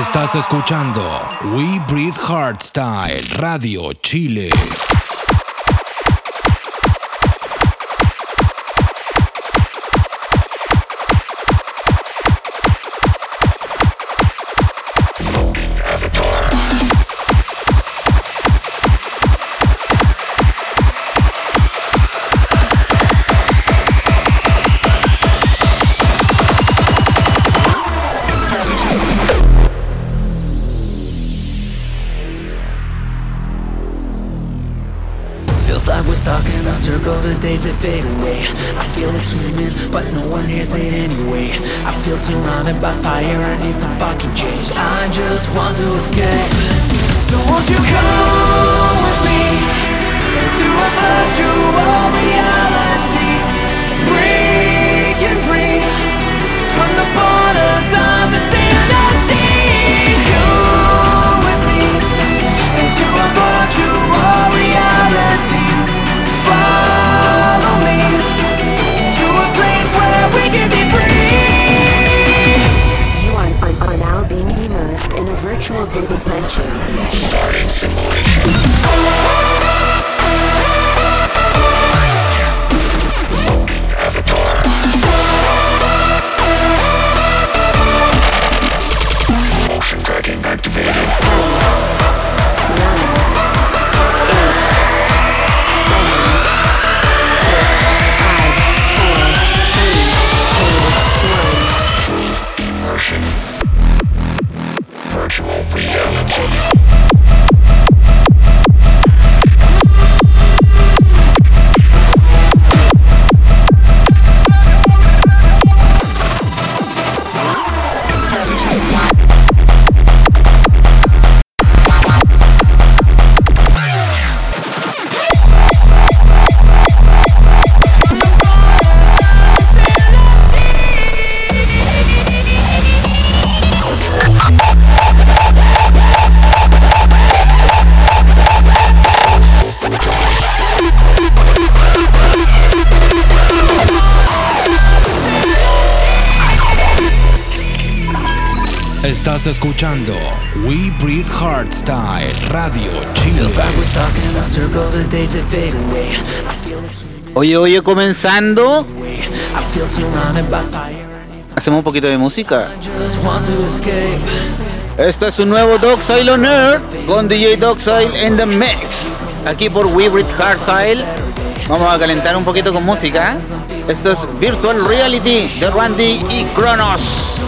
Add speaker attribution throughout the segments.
Speaker 1: Estás escuchando We Breathe Hardstyle Radio Chile.
Speaker 2: Fade away. I feel like screaming, but no one hears it anyway. I feel surrounded by fire, I need some fucking change. I just want to escape. So won't you come with me Into a virtual reality? Breaking free From the borders of insanity. Come with me Into a virtual reality
Speaker 3: virtual dimension. Starting simulation.
Speaker 1: escuchando We Breathe Hardstyle Radio Chile.
Speaker 4: Oye, oye, comenzando. Hacemos un poquito de música. Este es un nuevo Dogsile on Air con DJ Dogsile in the Mix. Aquí por We Breathe Hardstyle. Vamos a calentar un poquito con música. Esto es Virtual Reality de Randy y Kronos.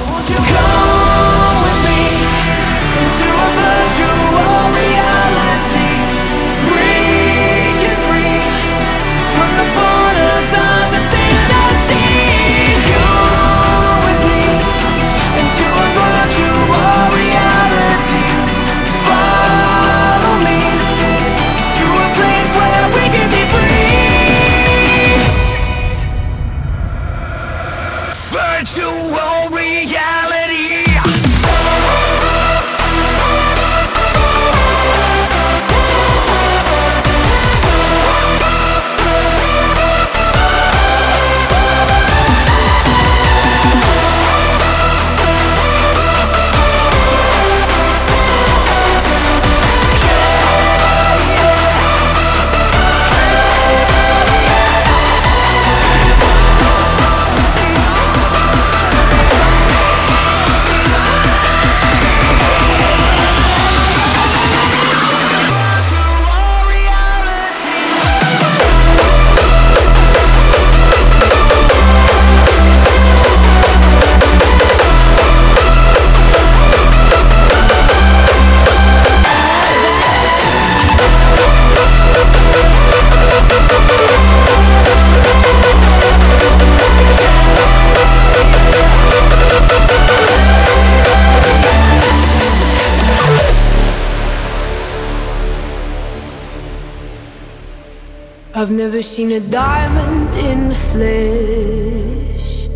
Speaker 5: Never seen a diamond in the flesh.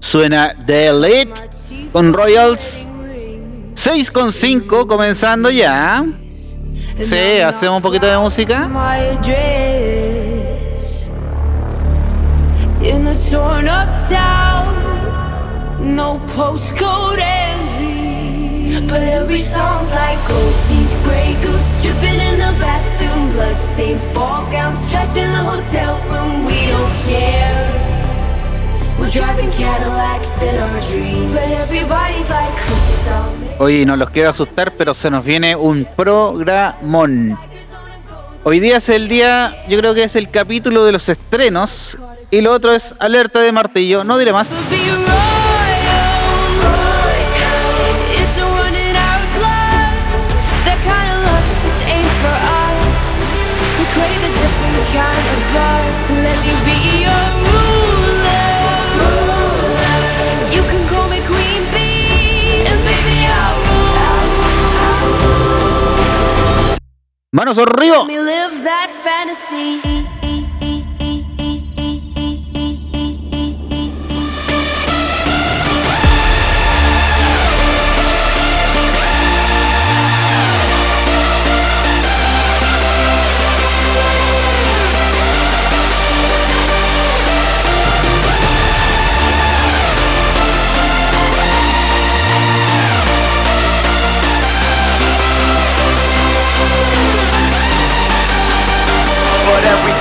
Speaker 4: Suena The Elite con Royals 6.5 comenzando ya. Sí, hacemos un poquito de música.
Speaker 5: In the torn up town, no postcode envy. But every song's like gold gray goose dripping in the bathroom, bloodstains, ball gowns, trash in the hotel room. We don't care. We're driving Cadillacs in our dreams, but everybody's like crystal.
Speaker 4: Oye, no los quiero asustar, pero se nos viene un programón. Hoy día es el día, yo creo que es el capítulo de los estrenos. Y lo otro es alerta de martillo. No diré más. Manos arriba.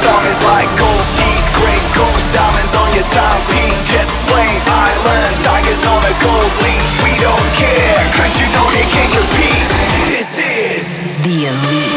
Speaker 6: Song is like gold teeth, great goose, diamonds on your timepiece, jet planes, islands, tigers on a gold leash. We don't care, cause you know they can't compete. This is the elite.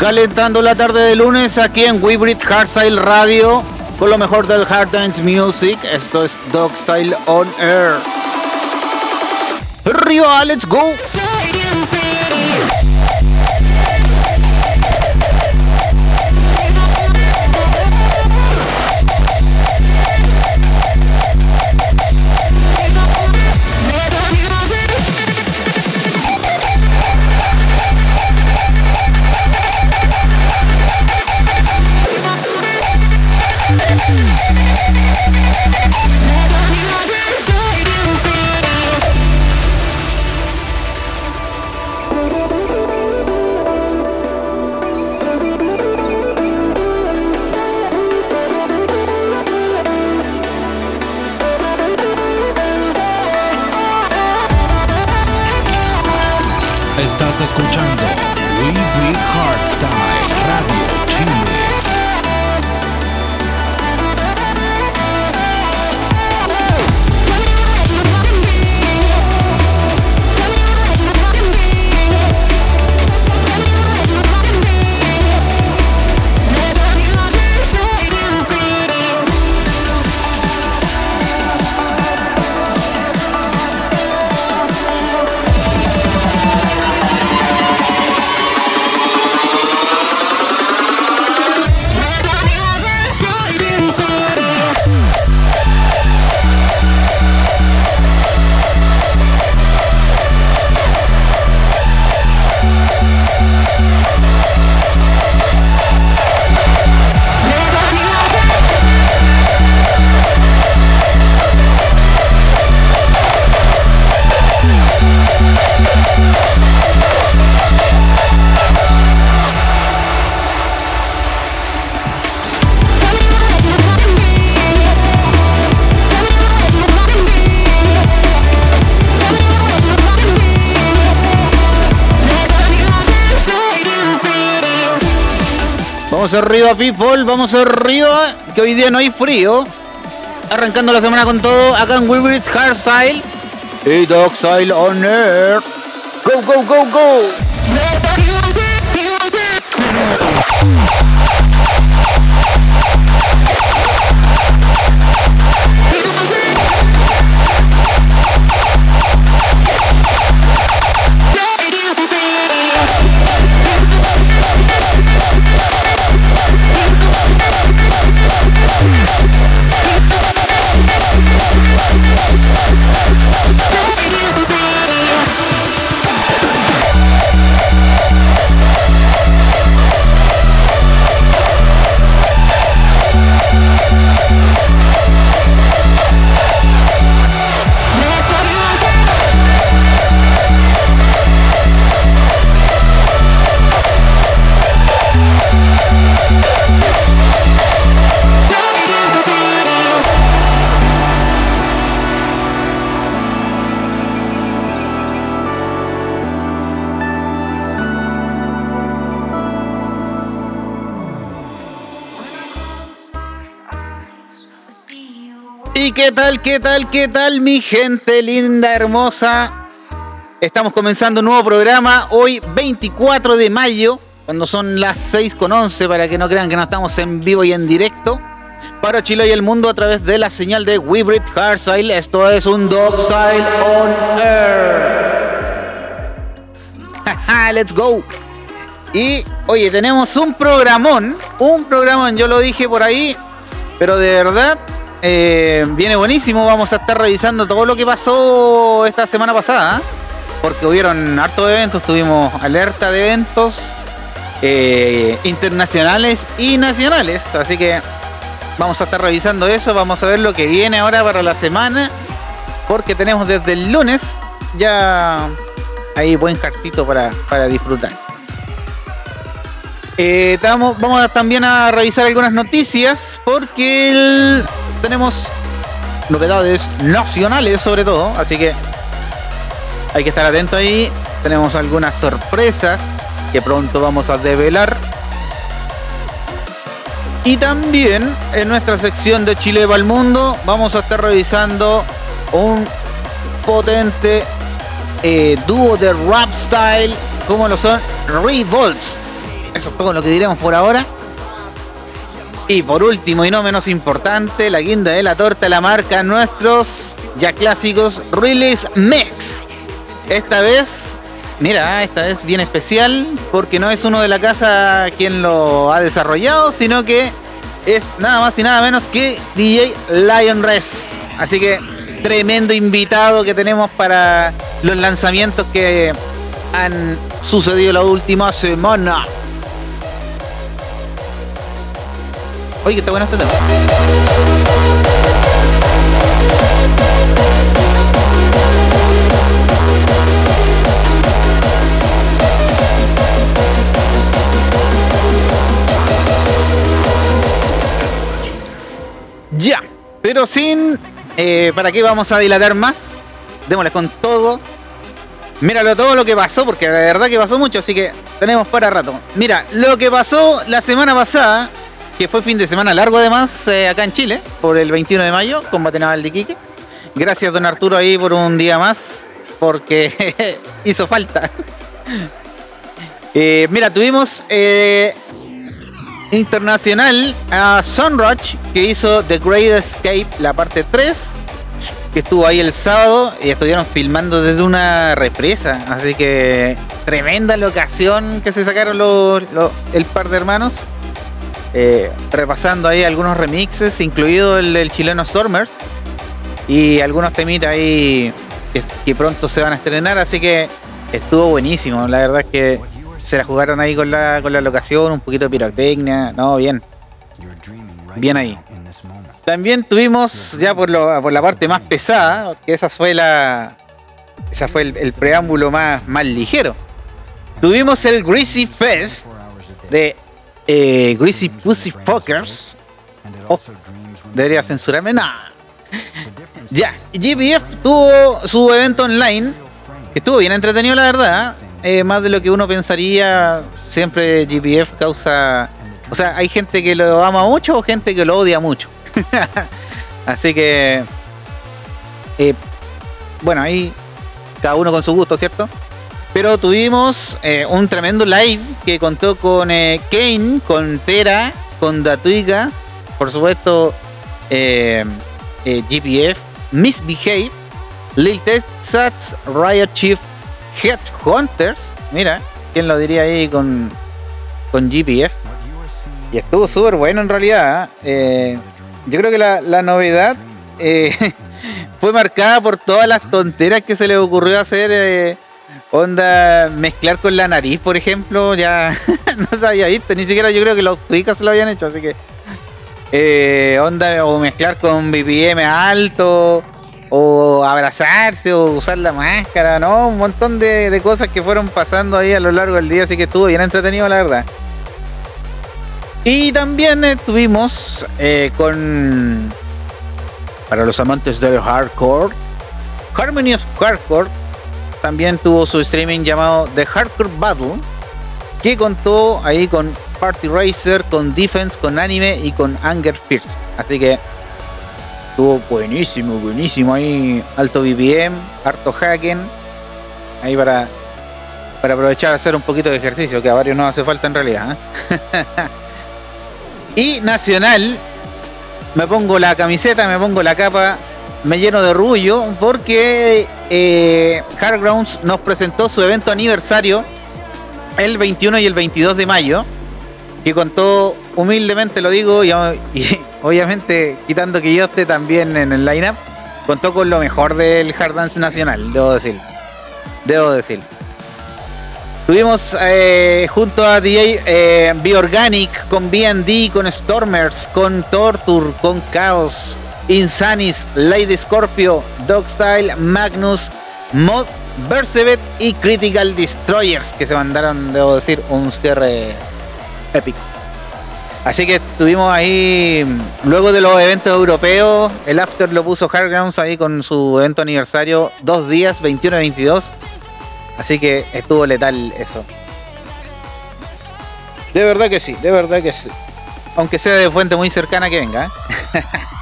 Speaker 4: Calentando la tarde de lunes aquí en Webrit Hardstyle Radio con lo mejor del Hard Dance Music. Esto es Dog Style On Air. Arriba, let's go. Arriba, people, vamos arriba. Que hoy día no hay frío. Arrancando la semana con todo acá en Wilbridge Hardstyle y Dog Style On Air. Go, go, go, go. ¿Y qué tal, qué tal, qué tal, mi gente linda, hermosa? Estamos comenzando un nuevo programa hoy 24 de mayo, cuando son las 6 con 11, para que no crean que no estamos en vivo y en directo. Para Chile y el mundo a través de la señal de Hybrid Hardstyle. Esto es un Dogstyle on Air. Jaja, let's go. Y oye, tenemos un programón, un programón, yo lo dije por ahí, pero de verdad eh, viene buenísimo. Vamos a estar revisando todo lo que pasó esta semana pasada, ¿eh? porque hubieron hartos eventos, tuvimos alerta de eventos eh, internacionales y nacionales, así que vamos a estar revisando eso, vamos a ver lo que viene ahora para la semana, porque tenemos desde el lunes ya ahí buen cartito para, para disfrutar. Eh, vamos, también a revisar algunas noticias porque tenemos novedades nacionales sobre todo, así que hay que estar atento ahí. Tenemos algunas sorpresas que pronto vamos a develar. Y también en nuestra sección de Chile para el mundo vamos a estar revisando un potente eh, dúo de rap style como lo son Revolts. Eso es todo lo que diremos por ahora. Y por último y no menos importante, la guinda de la torta la marca nuestros ya clásicos Release Mix. Esta vez, mira, esta vez bien especial porque no es uno de la casa quien lo ha desarrollado, sino que es nada más y nada menos que DJ Lion Res. Así que tremendo invitado que tenemos para los lanzamientos que han sucedido la última semana. Oye, que está bueno este tema. Ya, pero sin. eh, ¿Para qué vamos a dilatar más? Démosle con todo. Míralo todo lo que pasó, porque la verdad que pasó mucho, así que tenemos para rato. Mira, lo que pasó la semana pasada, que fue fin de semana largo además, eh, acá en Chile, por el 21 de mayo, combate naval de Iquique. Gracias, don Arturo, ahí por un día más, porque hizo falta. Eh, mira, tuvimos eh, internacional a Sunrush, que hizo The Great Escape, la parte 3, que estuvo ahí el sábado y estuvieron filmando desde una represa. Así que tremenda locación que se sacaron los- los- el par de hermanos. Eh, repasando ahí algunos remixes, incluido el del chileno Stormers. Y algunos temitas ahí que, pronto se van a estrenar. Así que estuvo buenísimo. La verdad es que se la jugaron ahí con la, con la locación, un poquito de pirotecnia. No, bien. Bien ahí. También tuvimos, ya por, lo- la parte más pesada, que esa fue la. Esa fue el, el preámbulo más, más ligero. Tuvimos el Greasy Fest de eh, Greasy Pussy Fuckers. Oh, debería censurarme. No. Ya, GPF tuvo su evento online. Que estuvo bien entretenido, la verdad. eh, más de lo que uno pensaría. Siempre GPF causa. O sea, hay gente que lo ama mucho o gente que lo odia mucho. Así que. eh, bueno, ahí cada uno con su gusto, ¿cierto? Pero tuvimos eh, un tremendo live que contó con eh, Kane, con Tera, con Datuigas, por supuesto eh, eh, GPF, Misbehave, Lil Texas, Riot Chief, Headhunters, mira, ¿quién lo diría ahí con, con GPF? Y estuvo súper bueno en realidad. yo creo que la, la novedad fue marcada por todas las tonteras que se le ocurrió hacer. Eh, onda, mezclar con la nariz, por ejemplo, ya no se había visto. Ni siquiera yo creo que los tuicas se lo habían hecho, así que. eh, onda, o mezclar con BPM alto, o abrazarse, o usar la máscara, ¿no? Un montón de, de cosas que fueron pasando ahí a lo largo del día, así que estuvo bien entretenido, la verdad. Y también estuvimos eh, con. Para los amantes del hardcore, Harmony of Hardcore también tuvo su streaming llamado The Hardcore Battle, que contó ahí con Party Racer, con Defense, con Anime y con Anger Fierce. Así que estuvo buenísimo, buenísimo ahí, alto BPM, harto hacken, ahí para, para aprovechar a hacer un poquito de ejercicio, que a varios no hace falta en realidad. ¿eh? y Nacional, me pongo la camiseta, me pongo la capa, me lleno de orgullo, porque eh, Hardgrounds nos presentó su evento aniversario el 21 y el 22 de mayo, que contó humildemente lo digo, y, obviamente quitando que yo esté también en el lineup, contó con lo mejor del Hard Dance Nacional, debo decir. Debo decir. Tuvimos eh, junto a DJ eh, Organic, con BD, con Stormers, con Torture, con Chaos, Insanis, Lady Scorpio, Dogstyle, Magnus, Mod, Bersevet y Critical Destroyers, que se mandaron, debo decir, un cierre épico. Así que estuvimos ahí, luego de los eventos europeos, el after lo puso Hardgrounds ahí con su evento aniversario, dos días, 21 y 22. Así que estuvo letal eso. De verdad que sí, de verdad que sí. Aunque sea de fuente muy cercana que venga. ¿eh?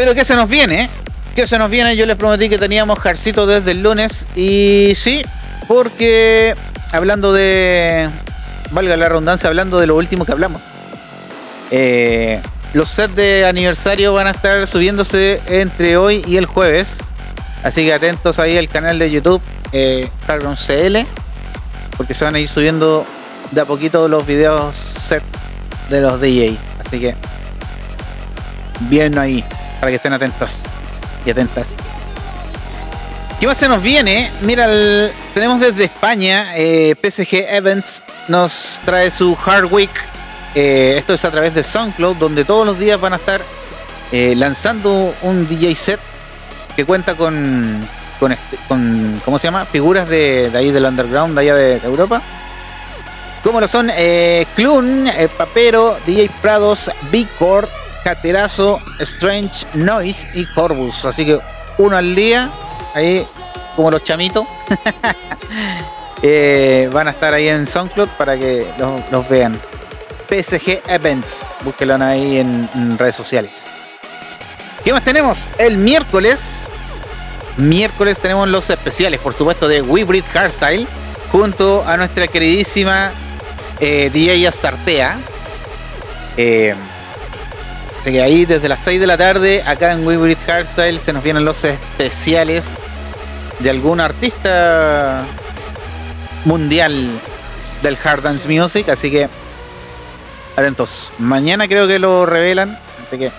Speaker 4: Pero ¿qué se nos viene? ¿Qué se nos viene? Yo les prometí que teníamos Jarcito desde el lunes. Y sí, porque hablando de, valga la redundancia, hablando de lo último que hablamos. Eh, los sets de aniversario van a estar subiéndose entre hoy y el jueves. Así que atentos ahí al canal de YouTube, eh, CL, porque se van a ir subiendo de a poquito los videos set de los DJ. Así que bien ahí, para que estén atentos y atentas. ¿Qué más se nos viene? Mira, tenemos desde España, eh, PSG Events nos trae su Hard Week. Eh, esto es a través de SoundCloud, donde todos los días van a estar eh, lanzando un DJ set que cuenta con, con, este, con ¿cómo se llama? Figuras de, ahí del underground, de allá de, Europa. Como lo son eh, Clun, Papero, DJ Prados, Big Core, Caterazo, Strange Noise y Corvus. Así que uno al día ahí como los chamitos. Eh, van a estar ahí en SoundCloud para que los, vean. PSG Events, búsquenlo ahí en, redes sociales. ¿Qué más tenemos? El miércoles. Miércoles tenemos los especiales, por supuesto, de We Breed Hardstyle. Junto a nuestra queridísima eh, DJ Astartea. Eh, Así que ahí desde las 6 de la tarde, acá en We Hardstyle, se nos vienen los especiales de algún artista mundial del Hard Dance Music. Así que atentos. Mañana creo que lo revelan. Así que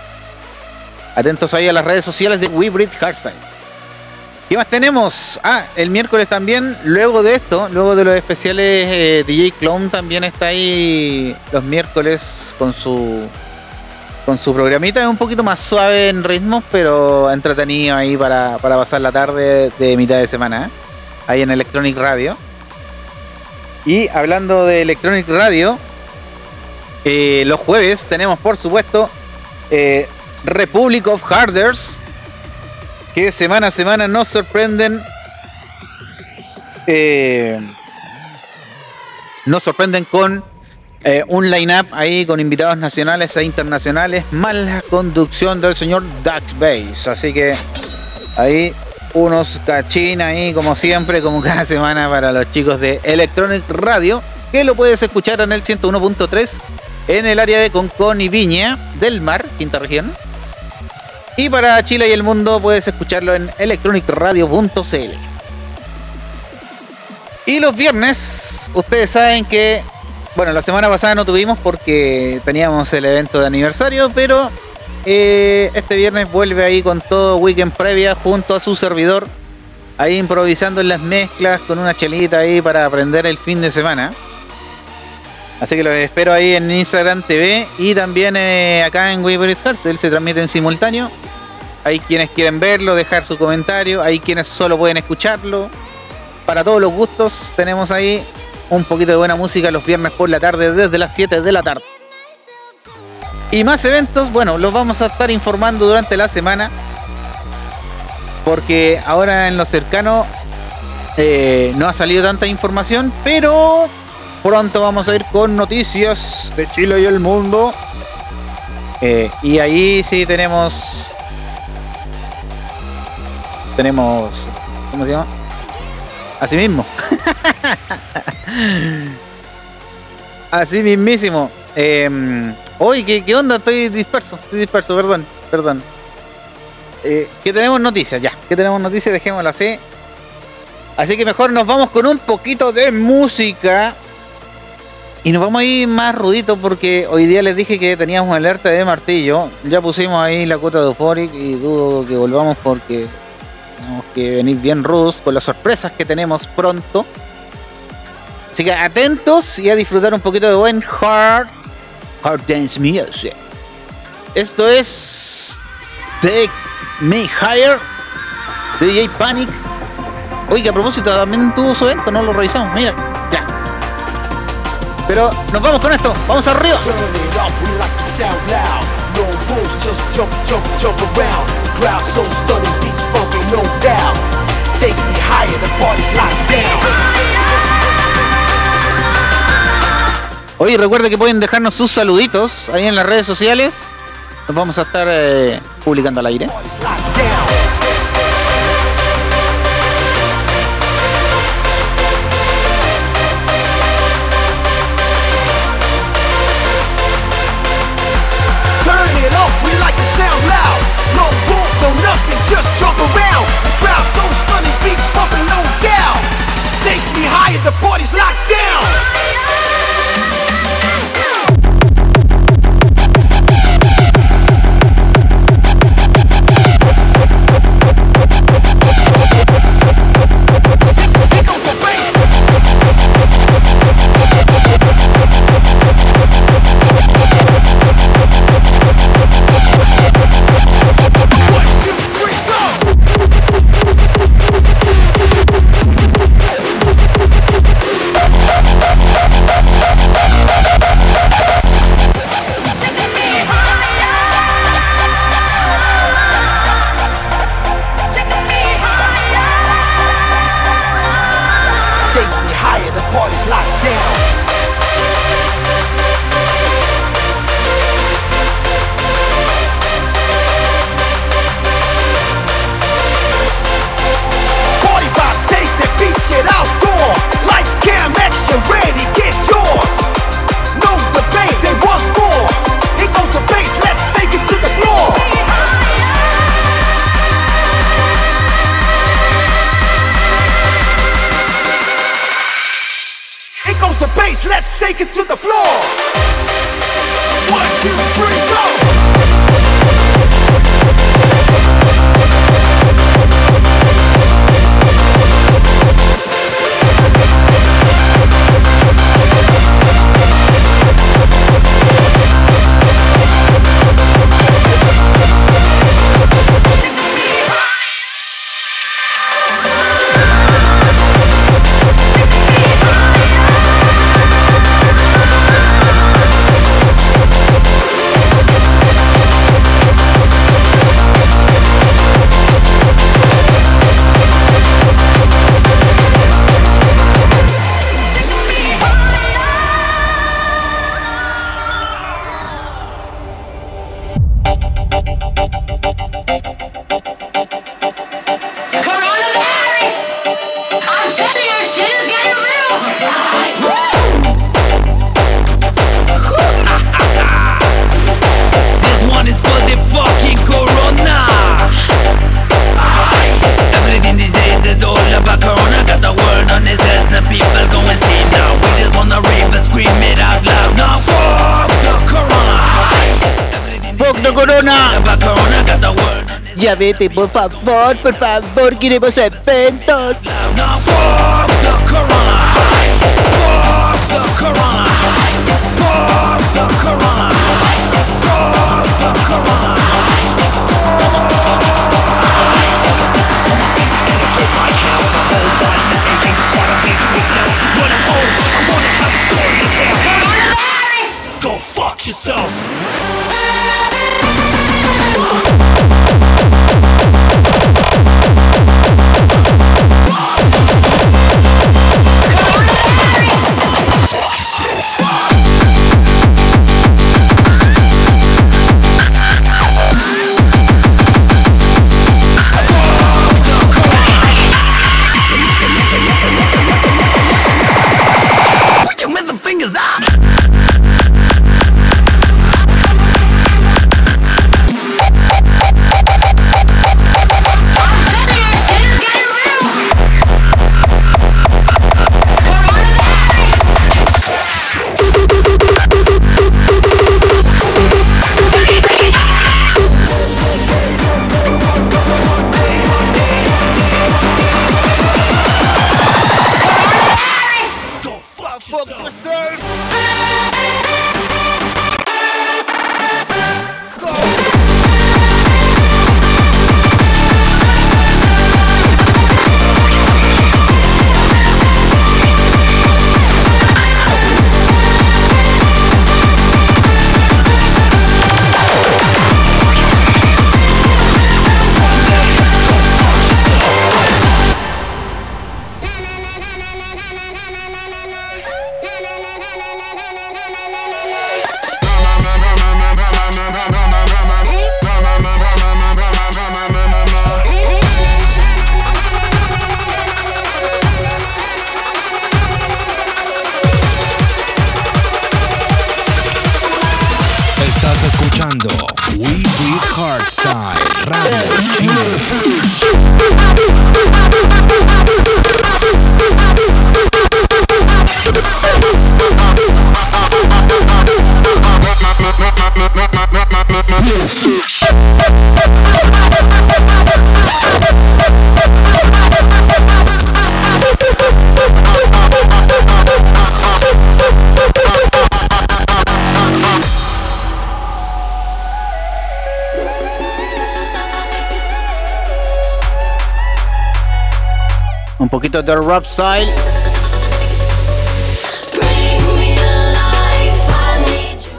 Speaker 4: atentos ahí a las redes sociales de We Hardstyle. ¿Qué más tenemos? Ah, el miércoles también, luego de esto, luego de los especiales, eh, DJ Clone también está ahí los miércoles con su con su programita es un poquito más suave en ritmos, pero entretenido ahí para, pasar la tarde de mitad de semana, ¿eh? ahí en Electronic Radio. Y hablando de Electronic Radio, eh, los jueves tenemos por supuesto eh, Republic of Harders, que semana a semana nos sorprenden. nos sorprenden con eh, un line-up ahí con invitados nacionales e internacionales, más la conducción del señor Dutch Base. Así que ahí unos cachín ahí, como siempre, como cada semana para los chicos de Electronic Radio, que lo puedes escuchar en el 101.3 en el área de Concón y Viña del Mar, quinta región. Y para Chile y el mundo puedes escucharlo en electronicradio.cl. Y los viernes, ustedes saben que bueno, la semana pasada no tuvimos porque teníamos el evento de aniversario, pero eh, este viernes vuelve ahí con todo weekend previa junto a su servidor, ahí improvisando en las mezclas con una chelita ahí para aprender el fin de semana. Así que los espero ahí en Instagram TV y también eh, acá en Weaver Hearts. Él se transmite en simultáneo. Hay quienes quieren verlo, dejar su comentario. Hay quienes solo pueden escucharlo. Para todos los gustos tenemos ahí un poquito de buena música los viernes por la tarde desde las 7 de la tarde. Y más eventos, bueno, los vamos a estar informando durante la semana. Porque ahora en lo cercano eh, no ha salido tanta información, pero pronto vamos a ir con noticias de Chile y el mundo. Eh, y ahí sí tenemos. Tenemos. ¿Cómo se llama? Así mismo. Así mismísimo. Eh, Oye, ¿qué, ¿qué onda? Estoy disperso, estoy disperso, perdón, perdón. Eh, ¿Qué tenemos noticias? Ya, ¿qué tenemos noticias? Dejémoslo así. Así que mejor nos vamos con un poquito de música. Y nos vamos a ir más rudito porque hoy día les dije que teníamos alerta de martillo. Ya pusimos ahí la cuota de Euphoric y dudo que volvamos porque tenemos que venir bien rudos con las sorpresas que tenemos pronto. Así que atentos y a disfrutar un poquito de buen hard, hard dance music. Esto es Take Me Higher, DJ Panic. Oye, a propósito, también tuvo su evento, no lo revisamos, mira, ya. Pero nos vamos con esto, vamos arriba.
Speaker 7: No the party's locked down.
Speaker 4: Oye, recuerda que pueden dejarnos sus saluditos ahí en las redes sociales. Nos vamos a estar eh, publicando al aire.
Speaker 7: Take the party's locked down. Let's take it to the floor.
Speaker 2: On its
Speaker 4: Ya vete, por favor, por favor, queremos eventos.
Speaker 2: loud.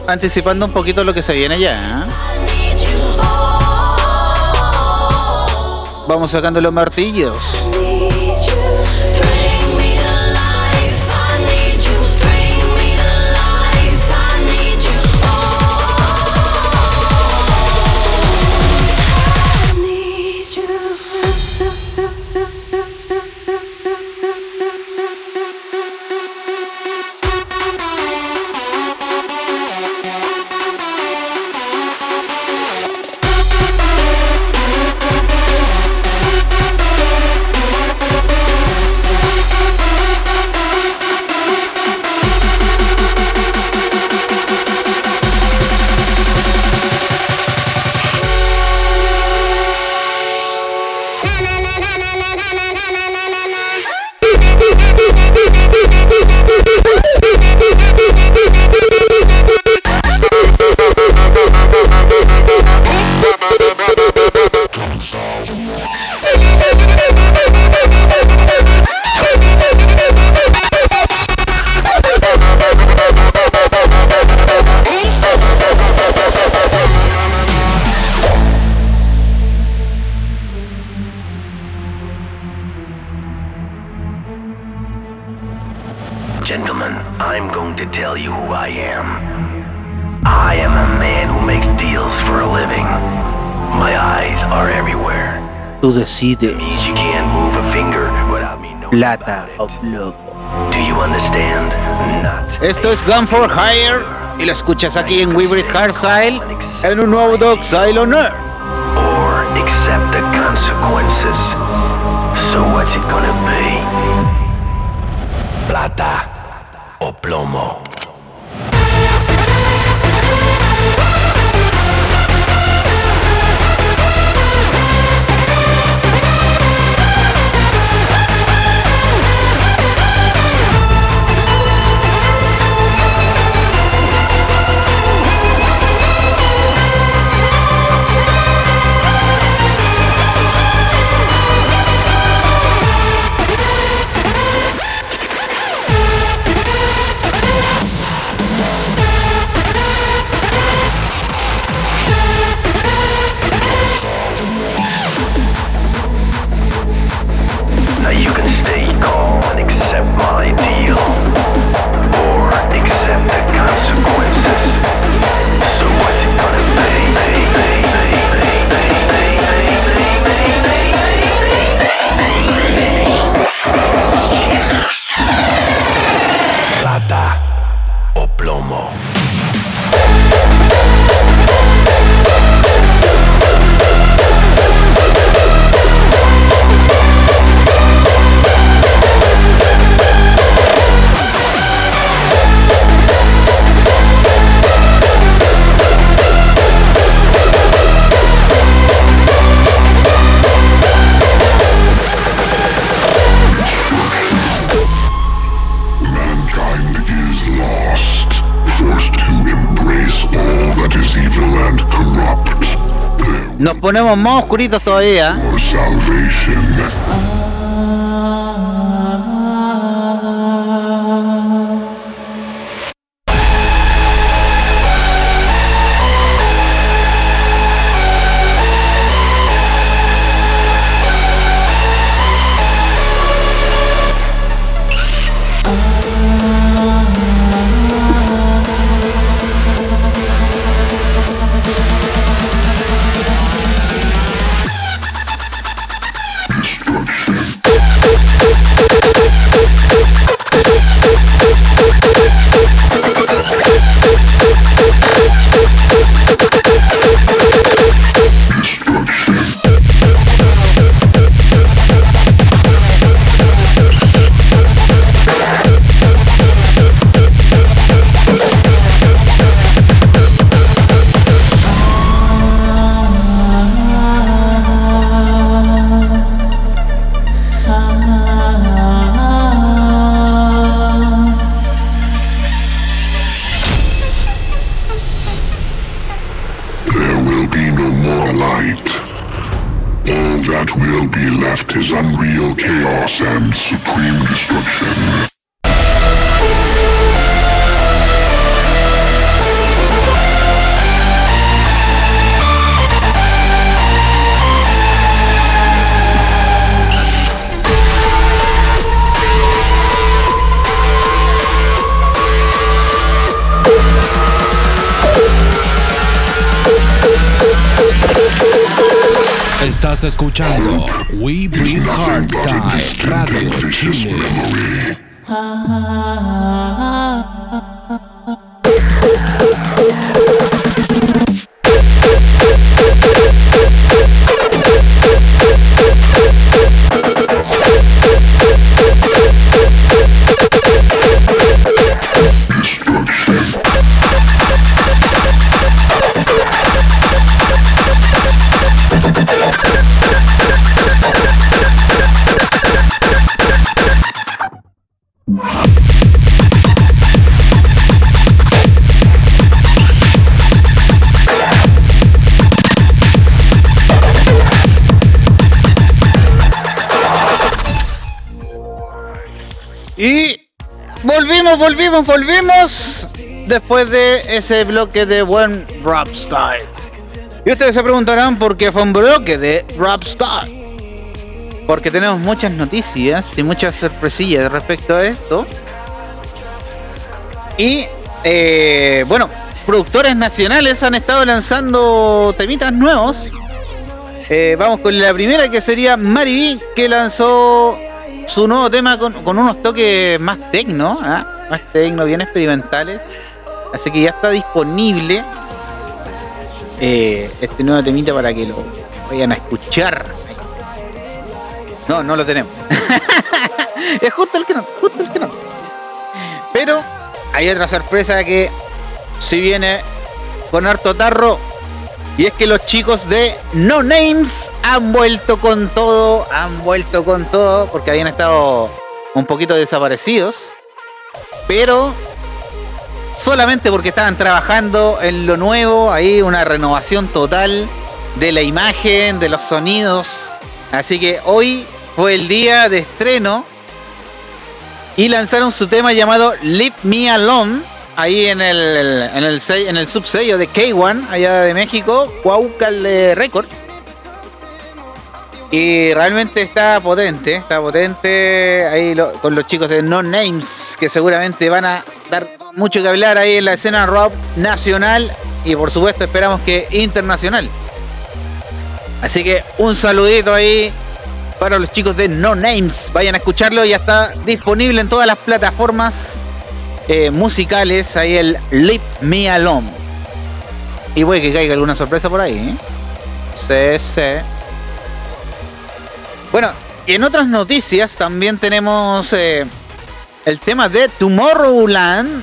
Speaker 4: Anticipando un poquito lo que se viene ya. ¿eh? Vamos sacando los martillos.
Speaker 8: de
Speaker 4: Plata
Speaker 8: of Love.
Speaker 4: Esto es Gun for Hire y lo escuchas aquí en Weaver's Hardstyle en un nuevo Dogsile on Earth.
Speaker 8: Or accept the consequences. So what's it gonna
Speaker 4: Nos ponemos más oscuritos todavía. Volvimos, después de ese bloque de buen rap style. Y ustedes se preguntarán por qué fue un bloque de rap style. Porque tenemos muchas noticias y muchas sorpresillas respecto a esto. Y eh, bueno, productores nacionales han estado lanzando temitas nuevos. Eh, vamos con la primera que sería Mariví, que lanzó su nuevo tema con, con unos toques más tecno, ¿ah? Más tecno, bien experimentales. Así que ya está disponible eh, este nuevo temita para que lo vayan a escuchar. No, no lo tenemos. es justo el que no, justo el que no. Pero hay otra sorpresa que si viene con harto tarro. Y es que los chicos de No Names han vuelto con todo, han vuelto con todo, porque habían estado un poquito desaparecidos. Pero solamente porque estaban trabajando en lo nuevo, ahí una renovación total de la imagen, de los sonidos. Así que hoy fue el día de estreno y lanzaron su tema llamado Leave Me Alone ahí en el en el, en el subsello de K1 allá de México, Cuaucal Records. Y realmente está potente, está potente ahí con los chicos de No Names que seguramente van a dar mucho que hablar ahí en la escena rock nacional y por supuesto esperamos que internacional. Así que un saludito ahí para los chicos de No Names. Vayan a escucharlo, ya está disponible en todas las plataformas eh, musicales. Ahí el Leave Me Alone. Y voy que caiga alguna sorpresa por ahí. ¿eh? Sí, sí. Bueno, y en otras noticias también tenemos eh, el tema de Tomorrowland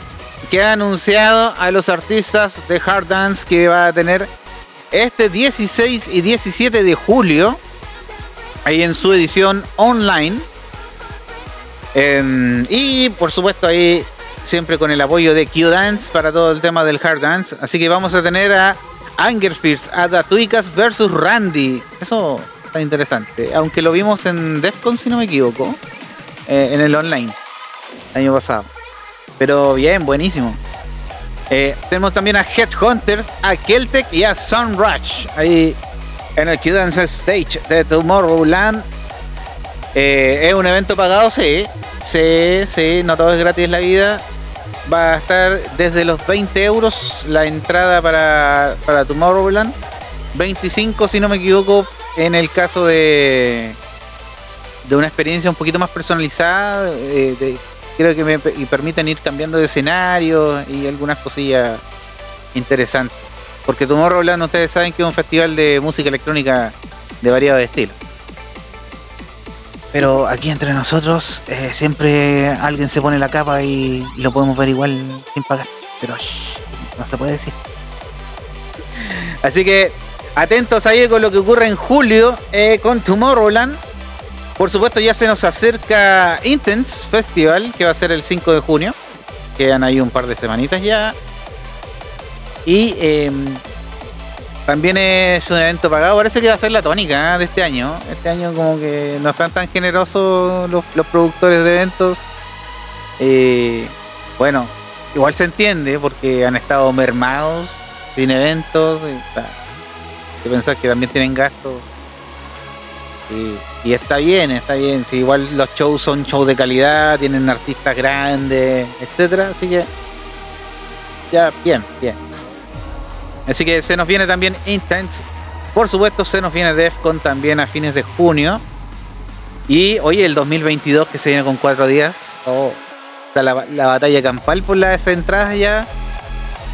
Speaker 4: que ha anunciado a los artistas de Hard Dance que va a tener este 16 y 17 de julio ahí en su edición online. Em, y por supuesto ahí siempre con el apoyo de Q-Dance para todo el tema del hard dance. Así que vamos a tener a Anger Spears, a Datuicas versus Randy. Eso está interesante. Aunque lo vimos en Defcon si no me equivoco. eh, en el online. Año pasado. Pero bien, buenísimo. Eh, tenemos también a Headhunters, a Keltec y a Sunrush. Ahí en el Q-Dance Stage de Tomorrowland. Eh, es un evento pagado, sí. Sí, sí, no todo es gratis la vida. Va a estar desde los 20 euros la entrada para, para Tomorrowland. 25, si no me equivoco, en el caso de, de una experiencia un poquito más personalizada. eh, de- creo que me y permiten ir cambiando de escenario y algunas cosillas interesantes. Porque Tomorrowland, ustedes saben que es un festival de música electrónica de variados estilos. Pero aquí entre nosotros eh, siempre alguien se pone la capa y, y lo podemos ver igual sin pagar. Pero shh, no se puede decir. Así que atentos ahí con lo que ocurre en julio eh, con Tomorrowland. Por supuesto ya se nos acerca Intense Festival, que va a ser el 5 de junio. Quedan ahí un par de semanitas ya. Y em, también es un evento pagado. Parece que va a ser la tónica ¿eh? de este año. Este año como que no están tan generosos los, los productores de eventos. Eh, bueno, igual se entiende porque han estado mermados, sin eventos. Que pensar que también tienen gastos. Y, está bien, está bien. Si igual los shows son shows de calidad, tienen artistas grandes, etcétera. Así que ya, bien, bien. Así que se nos viene también Intense. Por supuesto, se nos viene DEFCON también a fines de junio. Y oye, el 2022 que se viene con cuatro días. Oh, está la, la batalla campal por las entradas ya.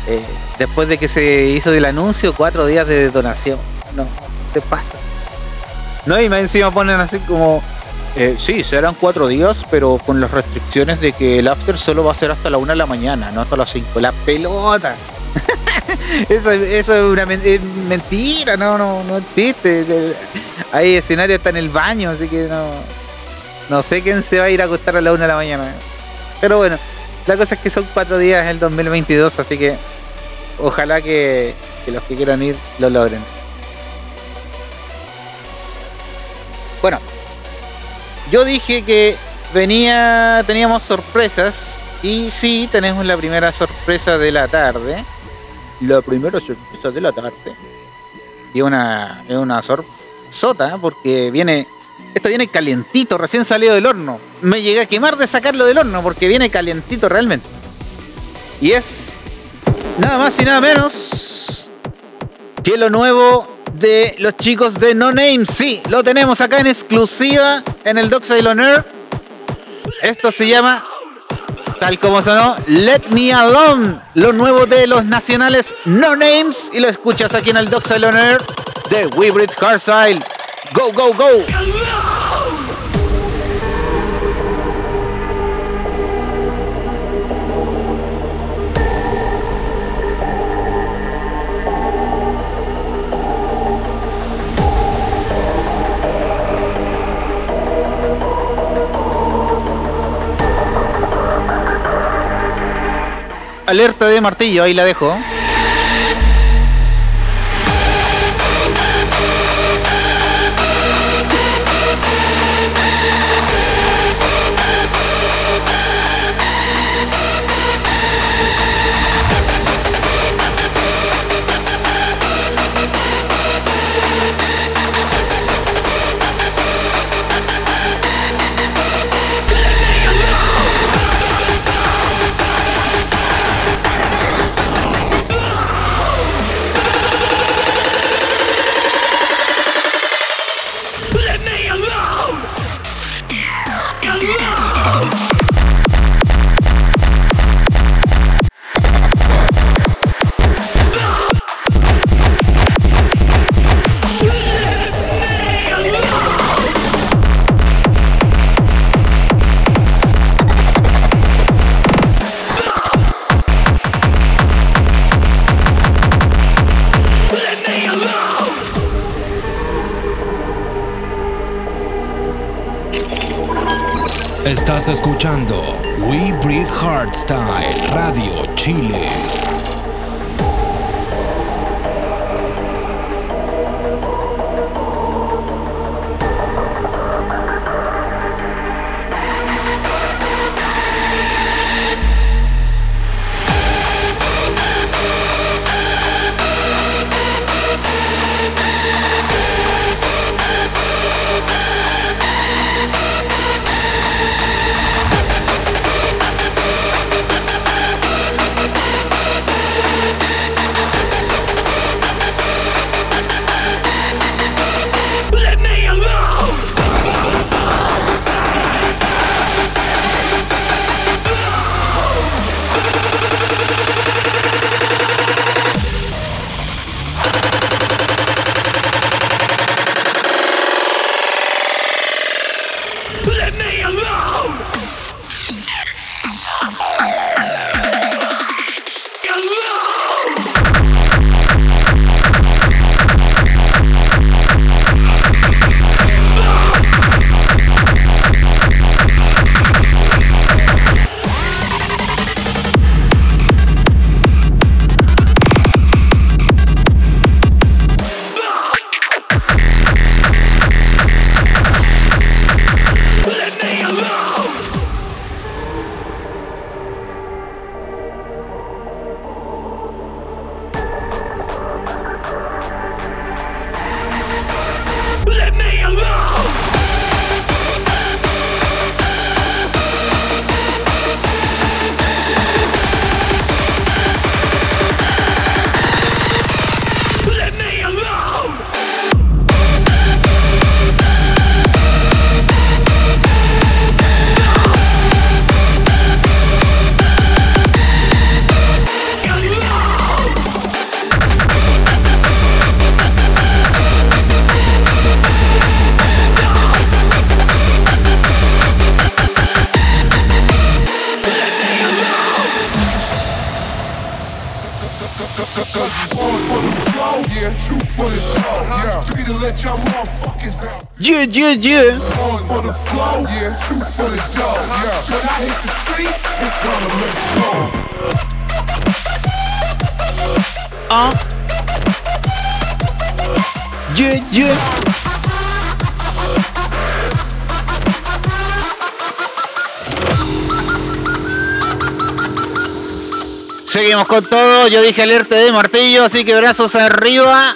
Speaker 4: Eh, después de que se hizo el anuncio, cuatro días de detonación. No, te pasa. No, y más encima ponen así como. Eh, sí, serán cuatro días, pero con las restricciones de que el after solo va a ser hasta la una de la mañana, no hasta las 5. La pelota. eso, eso es una mentira, no, no, no existe. Hay escenario está en el baño, así que no. No sé quién se va a ir a acostar a la una de la mañana. Pero bueno, la cosa es que son cuatro días el 2022, así que ojalá que, los que quieran ir lo logren. Bueno, yo dije que venía, teníamos sorpresas y sí, tenemos la primera sorpresa de la tarde. La primera sorpresa de la tarde. Y una, es una sorpresota porque viene, esto viene calientito, recién salido del horno. Me llegué a quemar de sacarlo del horno porque viene calientito realmente. Y es nada más y nada menos que lo nuevo de los chicos de No Name. Sí, lo tenemos acá en exclusiva en el On Air. Esto se llama, tal como sonó, Let Me Alone. Lo nuevo de los nacionales No Names. Y lo escuchas aquí en el On Air de Weebridge Carsile. Go, go, go. Alerta de martillo, ahí la dejo.
Speaker 1: Estás escuchando We Breathe Hardstyle Radio Chile.
Speaker 4: Todo. Yo dije alerta de martillo, así que brazos arriba.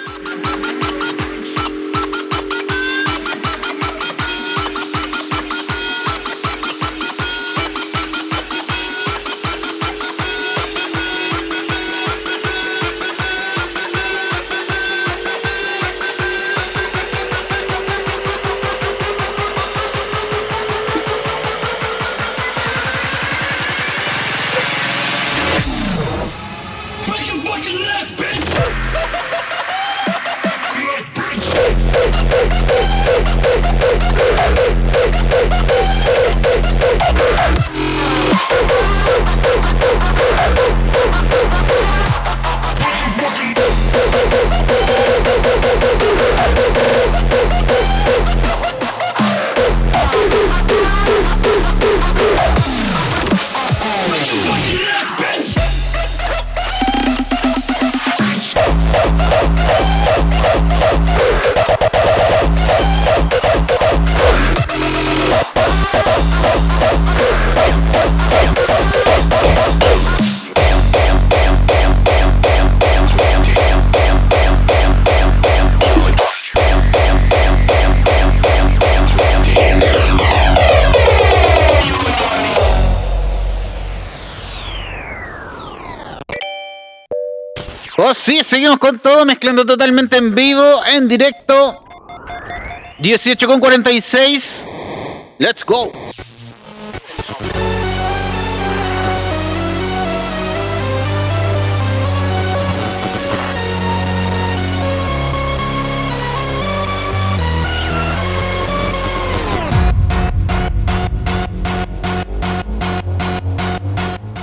Speaker 4: Seguimos con todo, mezclando totalmente en vivo, en directo. 18 con 46. Let's go.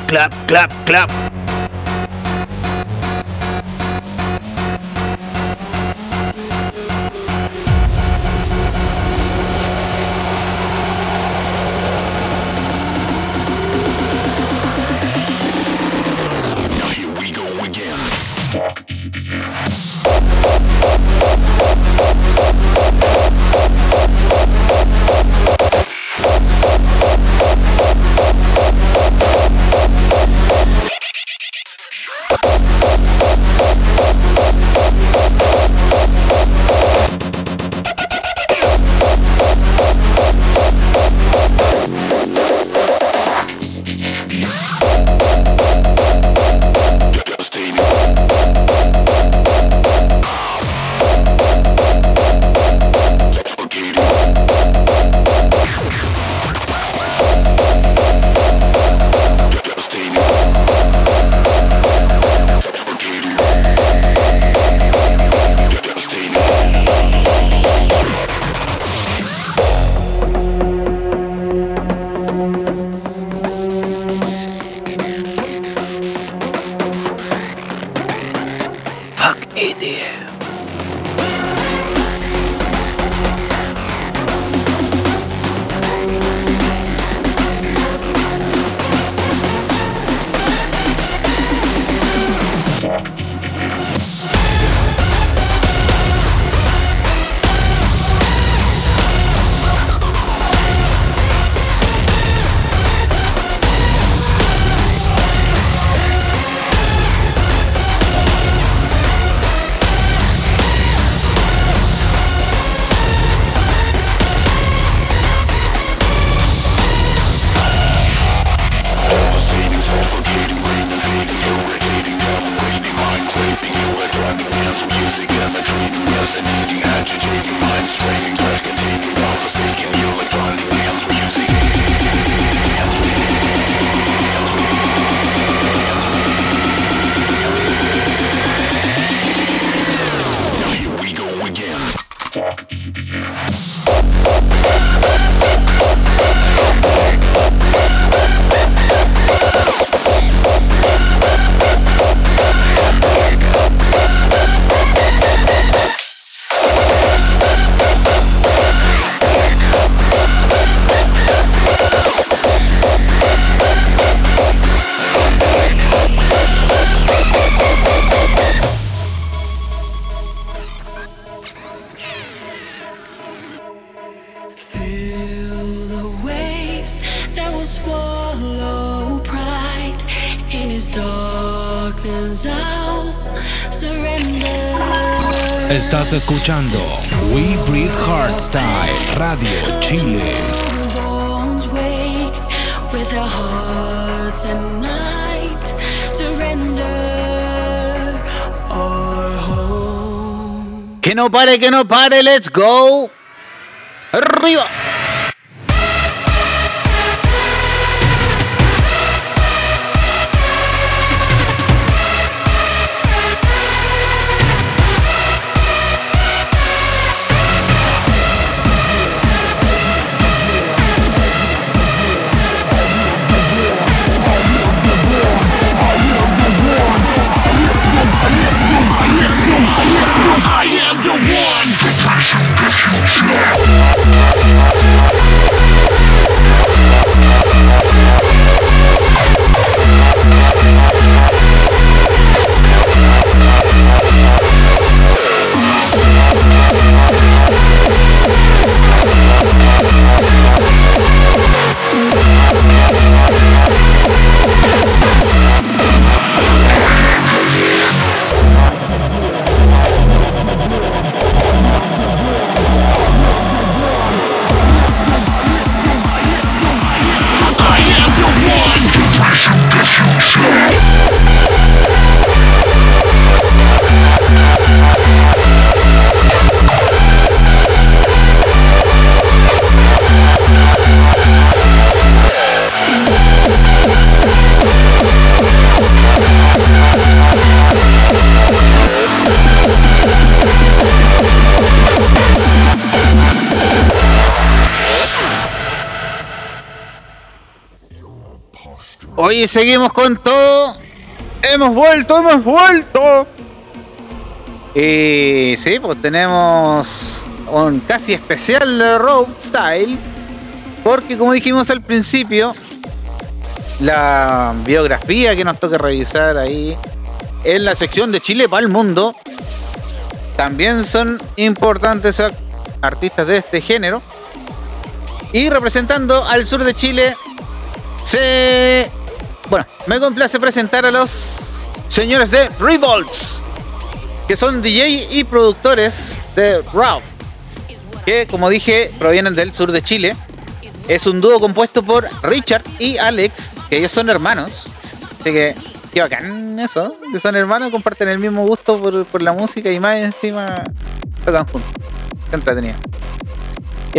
Speaker 4: Clap, clap, clap. Hak idi. Pare, que no pare, let's go. Arriba. Hoy seguimos con todo. Hemos vuelto, hemos vuelto. Y sí, pues tenemos un casi especial de Road Style. Porque como dijimos al principio, la biografía que nos toca revisar ahí en la sección de Chile para el mundo también son importantes artistas de este género. Y representando al sur de Chile, se. Me complace presentar a los señores de Revolts, que son DJ y productores de Raw, que como dije provienen del sur de Chile. Es un dúo compuesto por Richard y Alex, que ellos son hermanos. Así que, qué bacán eso, que son hermanos, comparten el mismo gusto por, por la música y más encima tocan juntos. Qué entretenido.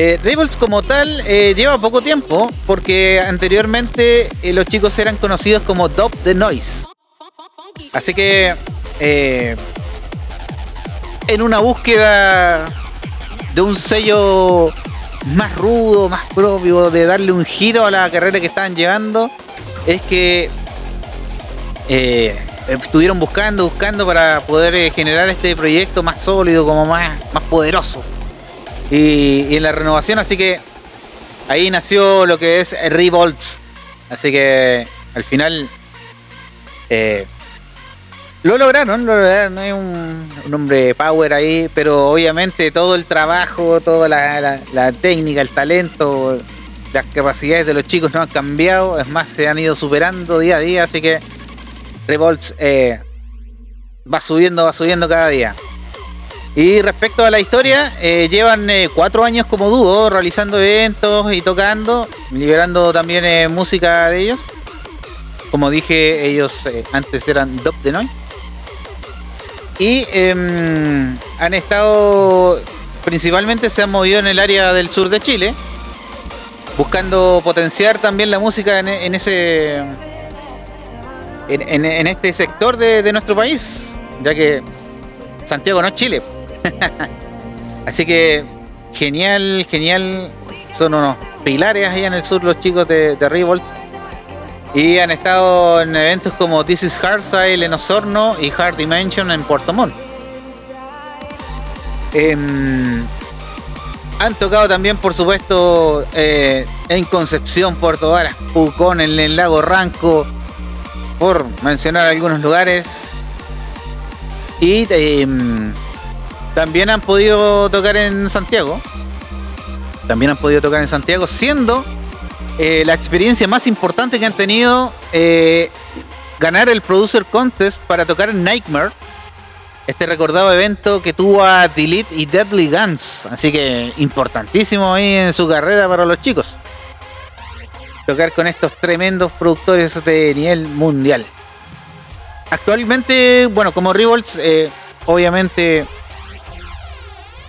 Speaker 4: Eh, Rebels como tal eh, lleva poco tiempo porque anteriormente eh, los chicos eran conocidos como Dub the Noise. Así que en una búsqueda de un sello más rudo, más propio, de darle un giro a la carrera que estaban llevando, es que estuvieron buscando, buscando para poder generar este proyecto más sólido, como más, más poderoso. Y, en la renovación, así que ahí nació lo que es Revolts. Así que al final eh, lo lograron, lo lograron. No hay un, un hombre power ahí, pero obviamente todo el trabajo, toda la técnica, el talento, las capacidades de los chicos no han cambiado. Es más, se han ido superando día a día. Así que Revolts eh, va subiendo, va subiendo cada día. Y respecto a la historia, eh, llevan eh, cuatro años como dúo realizando eventos y tocando, liberando también eh, música de ellos. Como dije, ellos antes eran Dub de Noise. Y em, han estado, principalmente se han movido en el área del sur de Chile, buscando potenciar también la música en, ese, en, este sector de nuestro país, ya que Santiago no es Chile. Así que genial, genial. Son unos pilares allá en el sur los chicos de, de Revolt. Y han estado en eventos como This is Hardstyle en Osorno y Hard Dimension en Puerto Montt. Em, han tocado también, por supuesto, eh, en Concepción, Puerto Varas, Pucón, en el lago Ranco, por mencionar algunos lugares. Y em, también han podido tocar en Santiago. También han podido tocar en Santiago, siendo eh, la experiencia más importante que han tenido eh, ganar el Producer Contest para tocar en Nightmare. Este recordado evento que tuvo a Delete y Deadly Guns. Así que importantísimo ahí en su carrera para los chicos. Tocar con estos tremendos productores de nivel mundial. Actualmente, bueno, como Revolts, eh, obviamente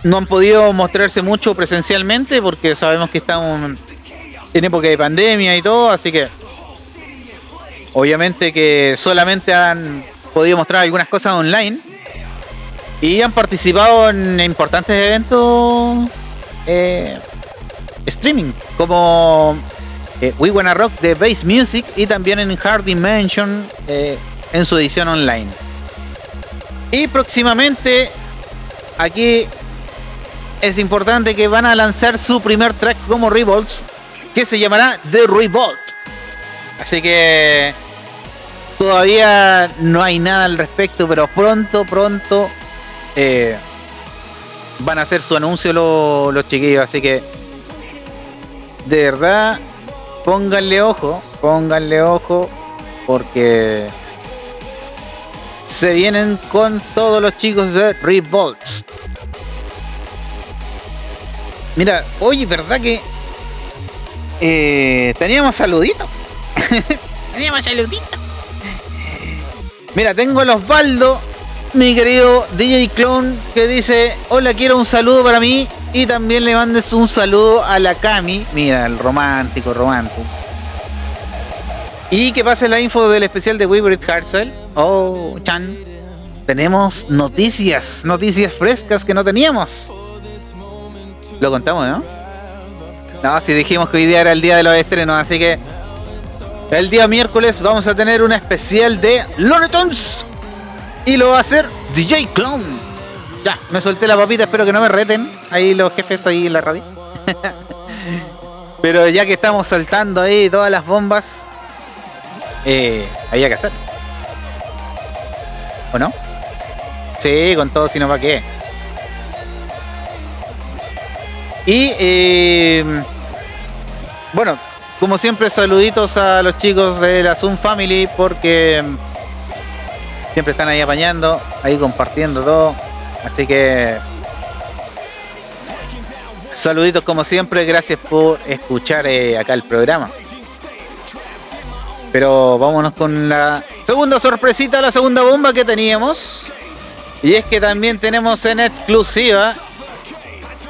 Speaker 4: no han podido mostrarse mucho presencialmente porque sabemos que estamos en época de pandemia y todo, así que obviamente que solamente han podido mostrar algunas cosas online y han participado en importantes eventos eh, streaming como eh, We Wanna Rock de Bass Music y también en Hard Dimension eh, en su edición online. Y próximamente aquí es importante que van a lanzar su primer track como Revolts que se llamará The Revolt. Así que todavía no hay nada al respecto, pero pronto, pronto eh, van a hacer su anuncio los, los chiquillos. Así que de verdad, pónganle ojo, pónganle ojo, porque se vienen con todos los chicos de Revolts. Mira, oye, ¿verdad que eh, teníamos saluditos? teníamos saluditos. Mira, tengo a Osvaldo, mi querido DJ Clone, que dice, hola, quiero un saludo para mí y también le mandes un saludo a la Cami. Mira, el romántico, romántico. Y que pase la info del especial de Weaver Hartzell. Oh, Chan. Tenemos noticias, noticias frescas que no teníamos. Lo contamos, ¿no? No, si dijimos que hoy día era el día de los estrenos, así que el día miércoles vamos a tener un especial de Looney Tunes y lo va a hacer DJ Clown. Ya, me solté la papita, espero que no me reten ahí los jefes ahí en la radio. Pero ya que estamos soltando ahí todas las bombas, eh, había que hacer. ¿O no? Sí, con todo, si no va qué. Y eh, bueno, como siempre, saluditos a los chicos de la Zoom Family porque siempre están ahí apañando, ahí compartiendo todo. Así que saluditos como siempre, gracias por escuchar eh, acá el programa. Pero vámonos con la segunda sorpresita, la segunda bomba que teníamos. Y es que también tenemos en exclusiva.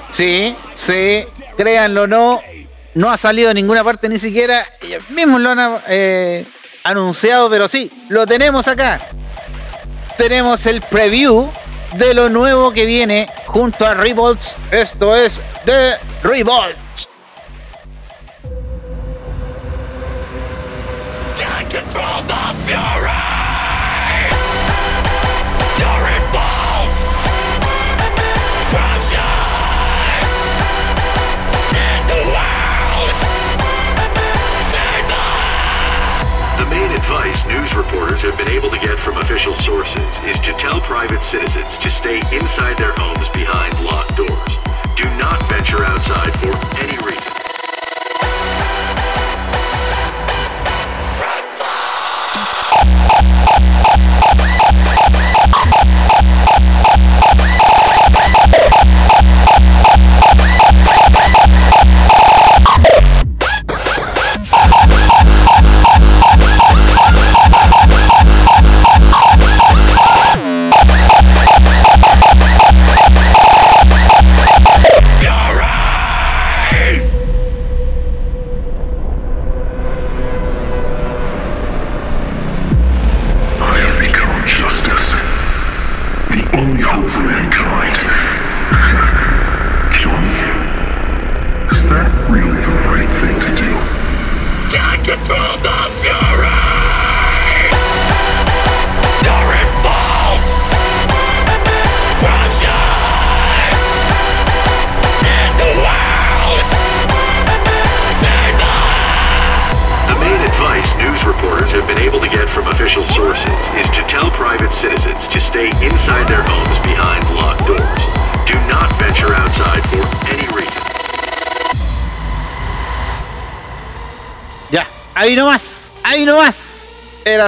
Speaker 4: Sí, sí, créanlo o no, no ha salido ninguna parte ni siquiera. Ellos lo han eh, anunciado, pero sí, lo tenemos acá. Tenemos el preview de lo nuevo que viene junto a Revolts. Esto es The Revolt.
Speaker 9: Reporters have been able to get from official sources is to tell private citizens to stay inside their homes behind locked doors. Do not venture outside for any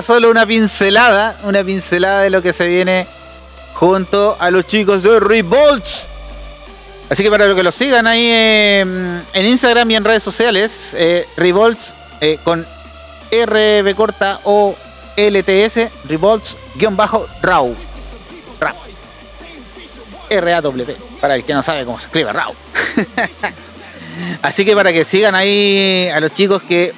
Speaker 4: solo una pincelada, una pincelada de lo que se viene junto a los chicos de Revolts. Así que para los que los sigan ahí eh, en Instagram y en redes sociales, eh, Revolts eh, con RB corta o LTS, Revolts guion bajo RAW. RAW. R-A-W, para el que no sabe cómo se escribe RAW. Así que para que sigan ahí a los chicos que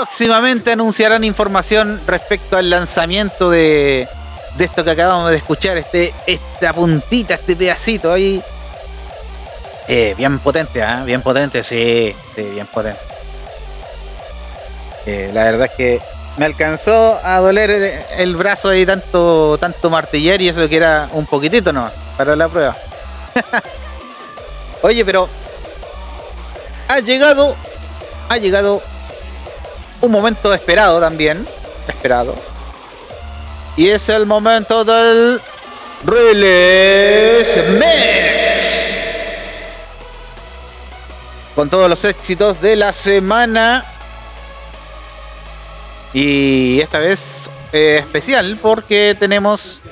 Speaker 4: próximamente anunciarán información respecto al lanzamiento de, de esto que acabamos de escuchar, este, esta puntita, este pedacito ahí. Eh, bien potente, ¿ah? bien potente, sí, sí, bien potente. Eh, la verdad es que me alcanzó a doler el, el brazo ahí tanto, tanto martillar y eso que era un poquitito nomás para la prueba. Oye, pero ha llegado, ha llegado un momento esperado también, esperado. Y es el momento del Release Mix. Con todos los éxitos de la semana. Y esta vez eh, especial porque tenemos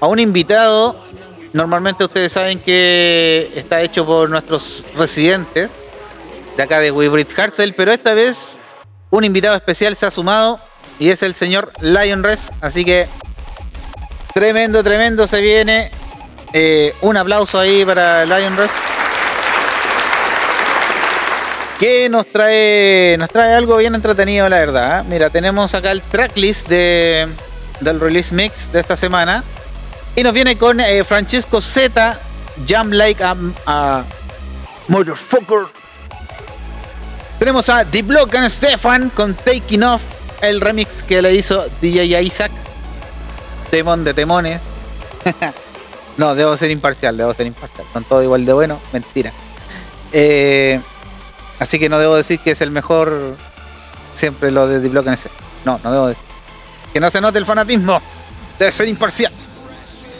Speaker 4: a un invitado. Normalmente ustedes saben que está hecho por nuestros residentes de acá de Wybrid Harsel, pero esta vez un invitado especial se ha sumado y es el señor Lionres. Así que tremendo, tremendo se viene. Eh, un aplauso ahí para Lionres. Que nos trae, nos trae algo bien entretenido, la verdad. Mira, tenemos acá el tracklist de, del release mix de esta semana. Y nos viene con eh, Francesco Z, Jump Like a Motherfucker. Tenemos a The Block and Stefan con Taking Off, el remix que le hizo DJ Isaac. Temón de temones. no, debo ser imparcial, debo ser imparcial. Son todos igual de bueno, mentira. Eh, así que no debo decir que es el mejor. Siempre lo de The Block and Stefan. No, no debo decir. Que no se note el fanatismo. Debe ser imparcial.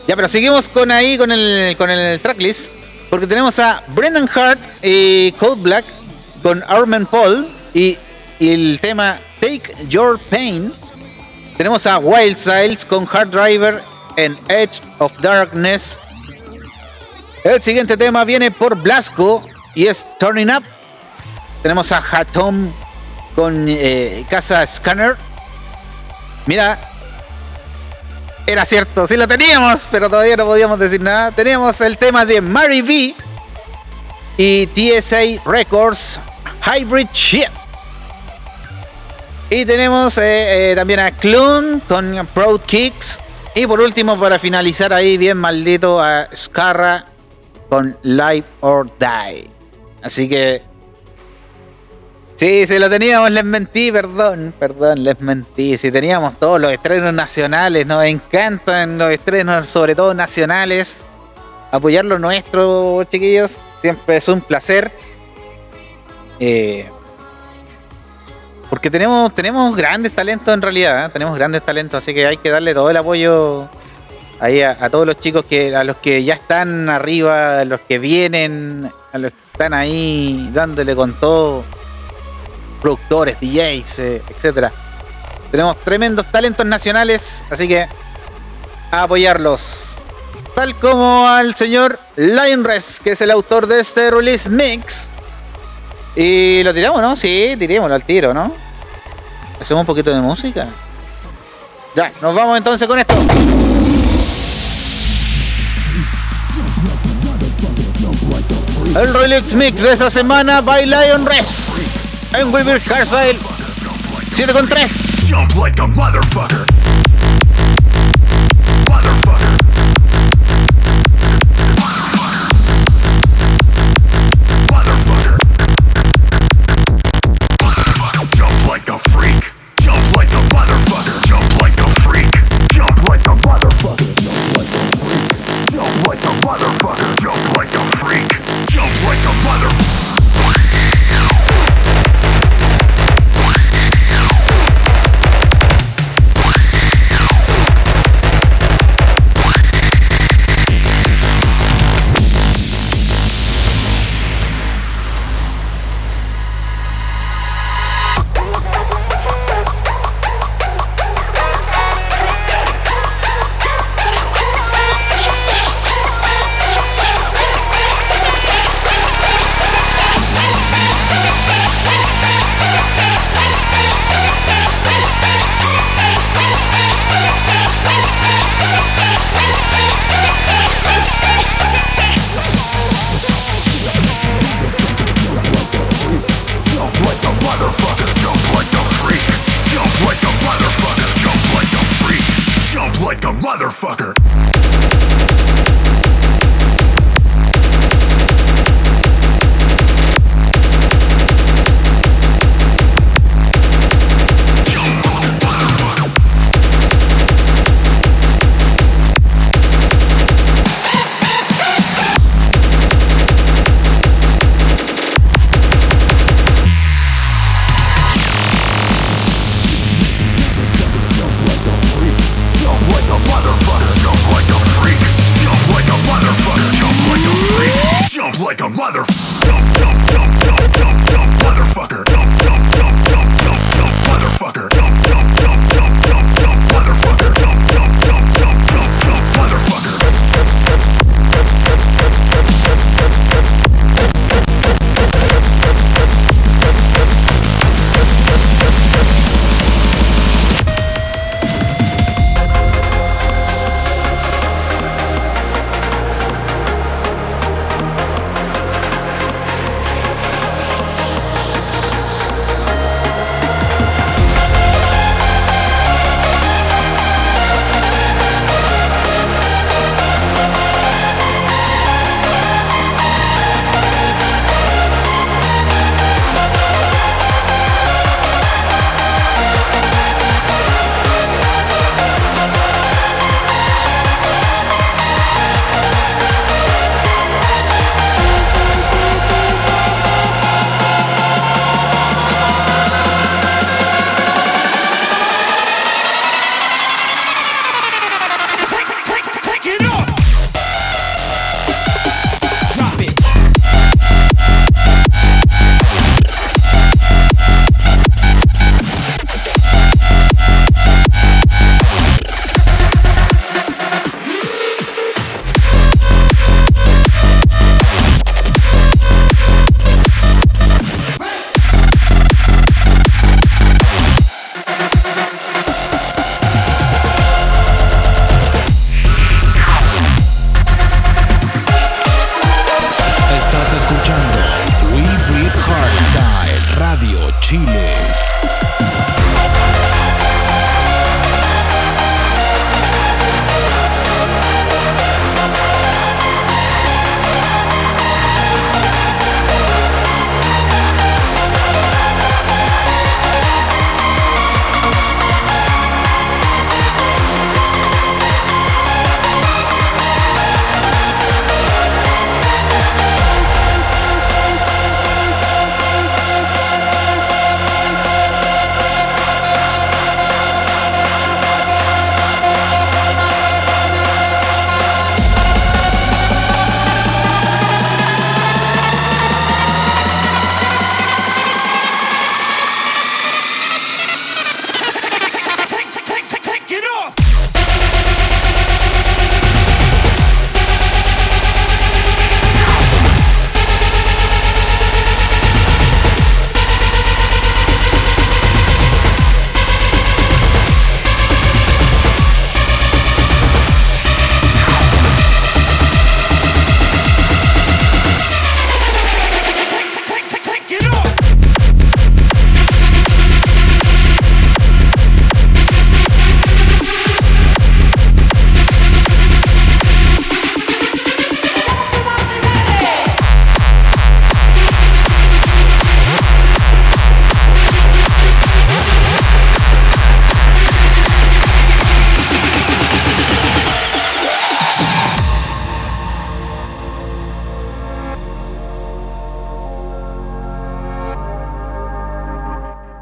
Speaker 4: Ya, pero seguimos con ahí, con el, con el tracklist. Porque tenemos a Brennan Hart y Code Black con Armen Paul y, el tema Take Your Pain. Tenemos a Wild Styles con Hard Driver en Edge of Darkness. El siguiente tema viene por Blasco y es Turning Up. Tenemos a Hatom con eh, Casa Scanner. Mira, era cierto, sí lo teníamos, pero todavía no podíamos decir nada. Teníamos el tema de Mary V y TSA Records Hybrid Ship. Y tenemos eh, eh, también a Clun con Proud Kicks. Y por último, para finalizar ahí, bien maldito, a Scarra con Live or Die. Así que. Sí, si lo teníamos, les mentí, perdón, perdón, les mentí. Si teníamos todos los estrenos nacionales, nos encantan los estrenos, sobre todo nacionales. Apoyar lo nuestro, chiquillos, siempre es un placer. Eh, porque tenemos, tenemos grandes talentos en realidad, ¿eh? tenemos grandes talentos, así que hay que darle todo el apoyo ahí a, todos los chicos que, a los que ya están arriba, los que vienen, a los que están ahí dándole con todo, productores, DJs, eh, etcétera. Tenemos tremendos talentos nacionales, así que apoyarlos. Tal como al señor Lionres, que es el autor de este release mix. Y lo tiramos, ¿no? Sí, tirémoslo al tiro, ¿no? Hacemos un poquito de música. Ya, nos vamos entonces con esto. El Relix Mix de esta semana by Lion Res. En Weaver Carsale 7 con 3.
Speaker 7: Jump like a. Motherfucker.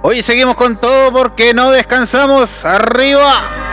Speaker 10: Hoy seguimos con todo porque no descansamos. ¡Arriba!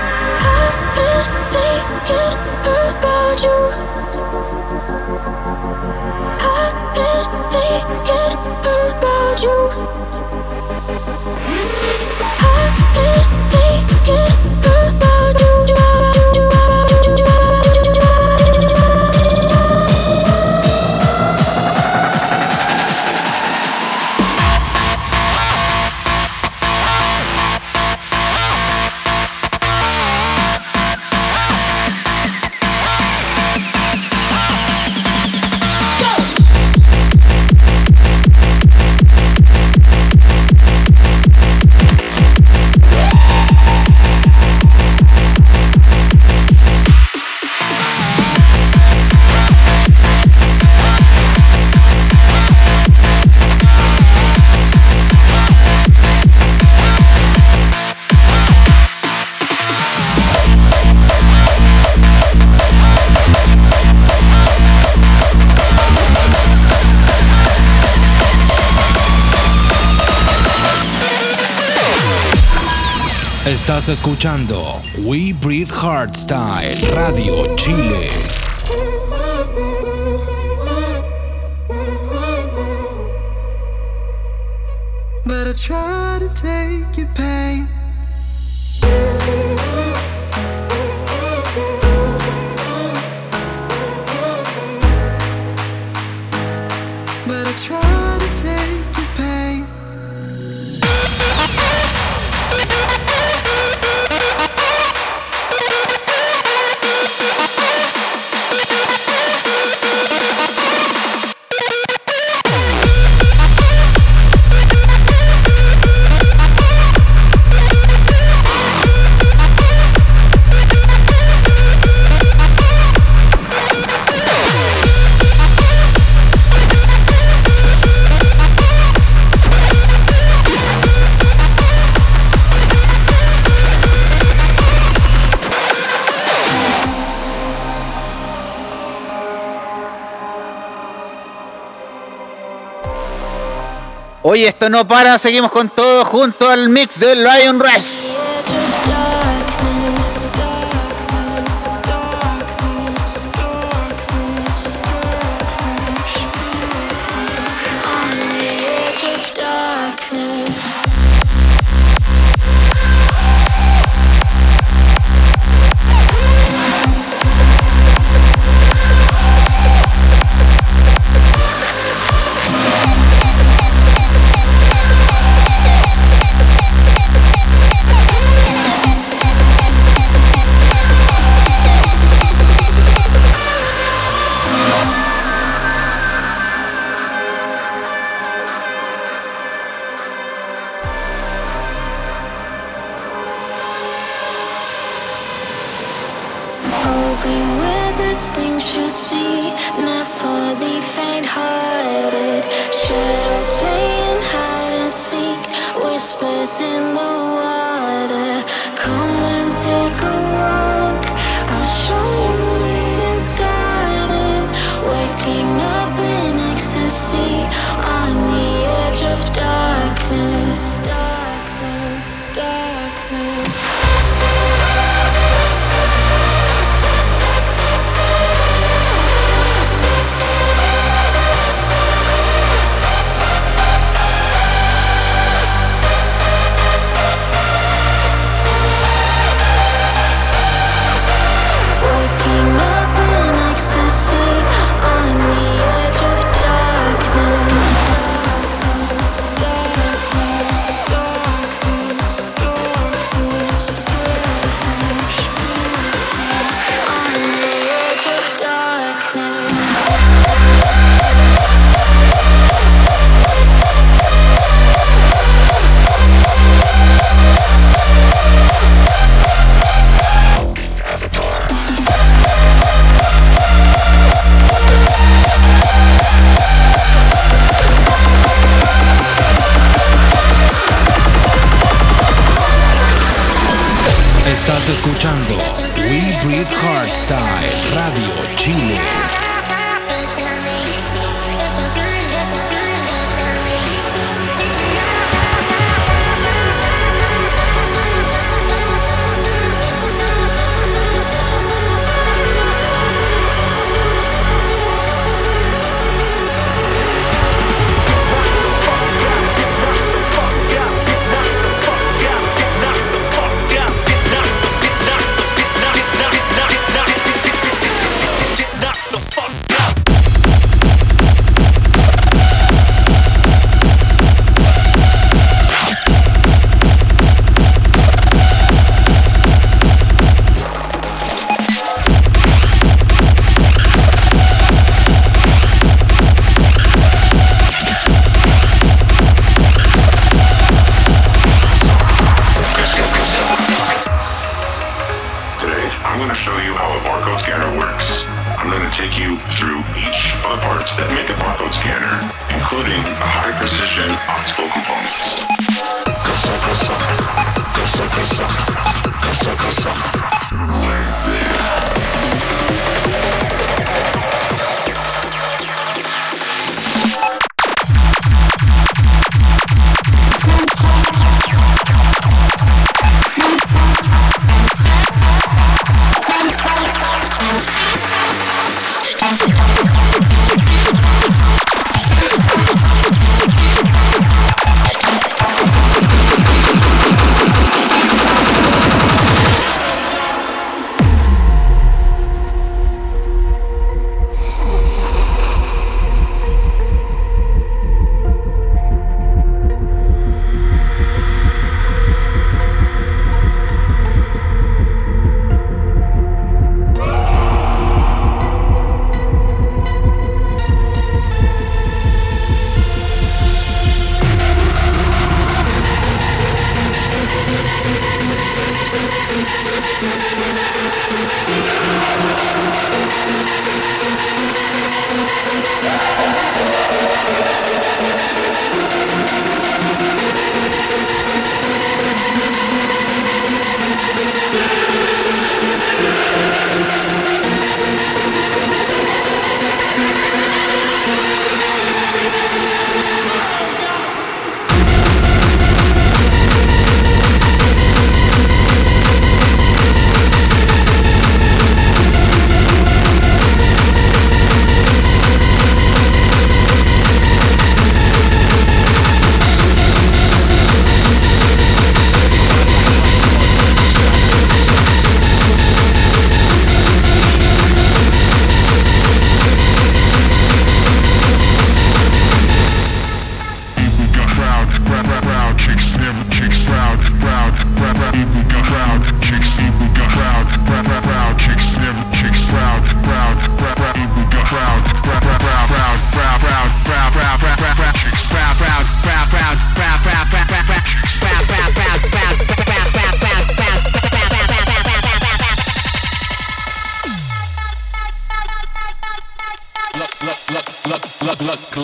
Speaker 1: Estás escuchando We Breathe Hardstyle Radio Chile.
Speaker 2: But I try to take your pain.
Speaker 10: Oye, esto no para, seguimos con todo junto al mix del Lion Rush.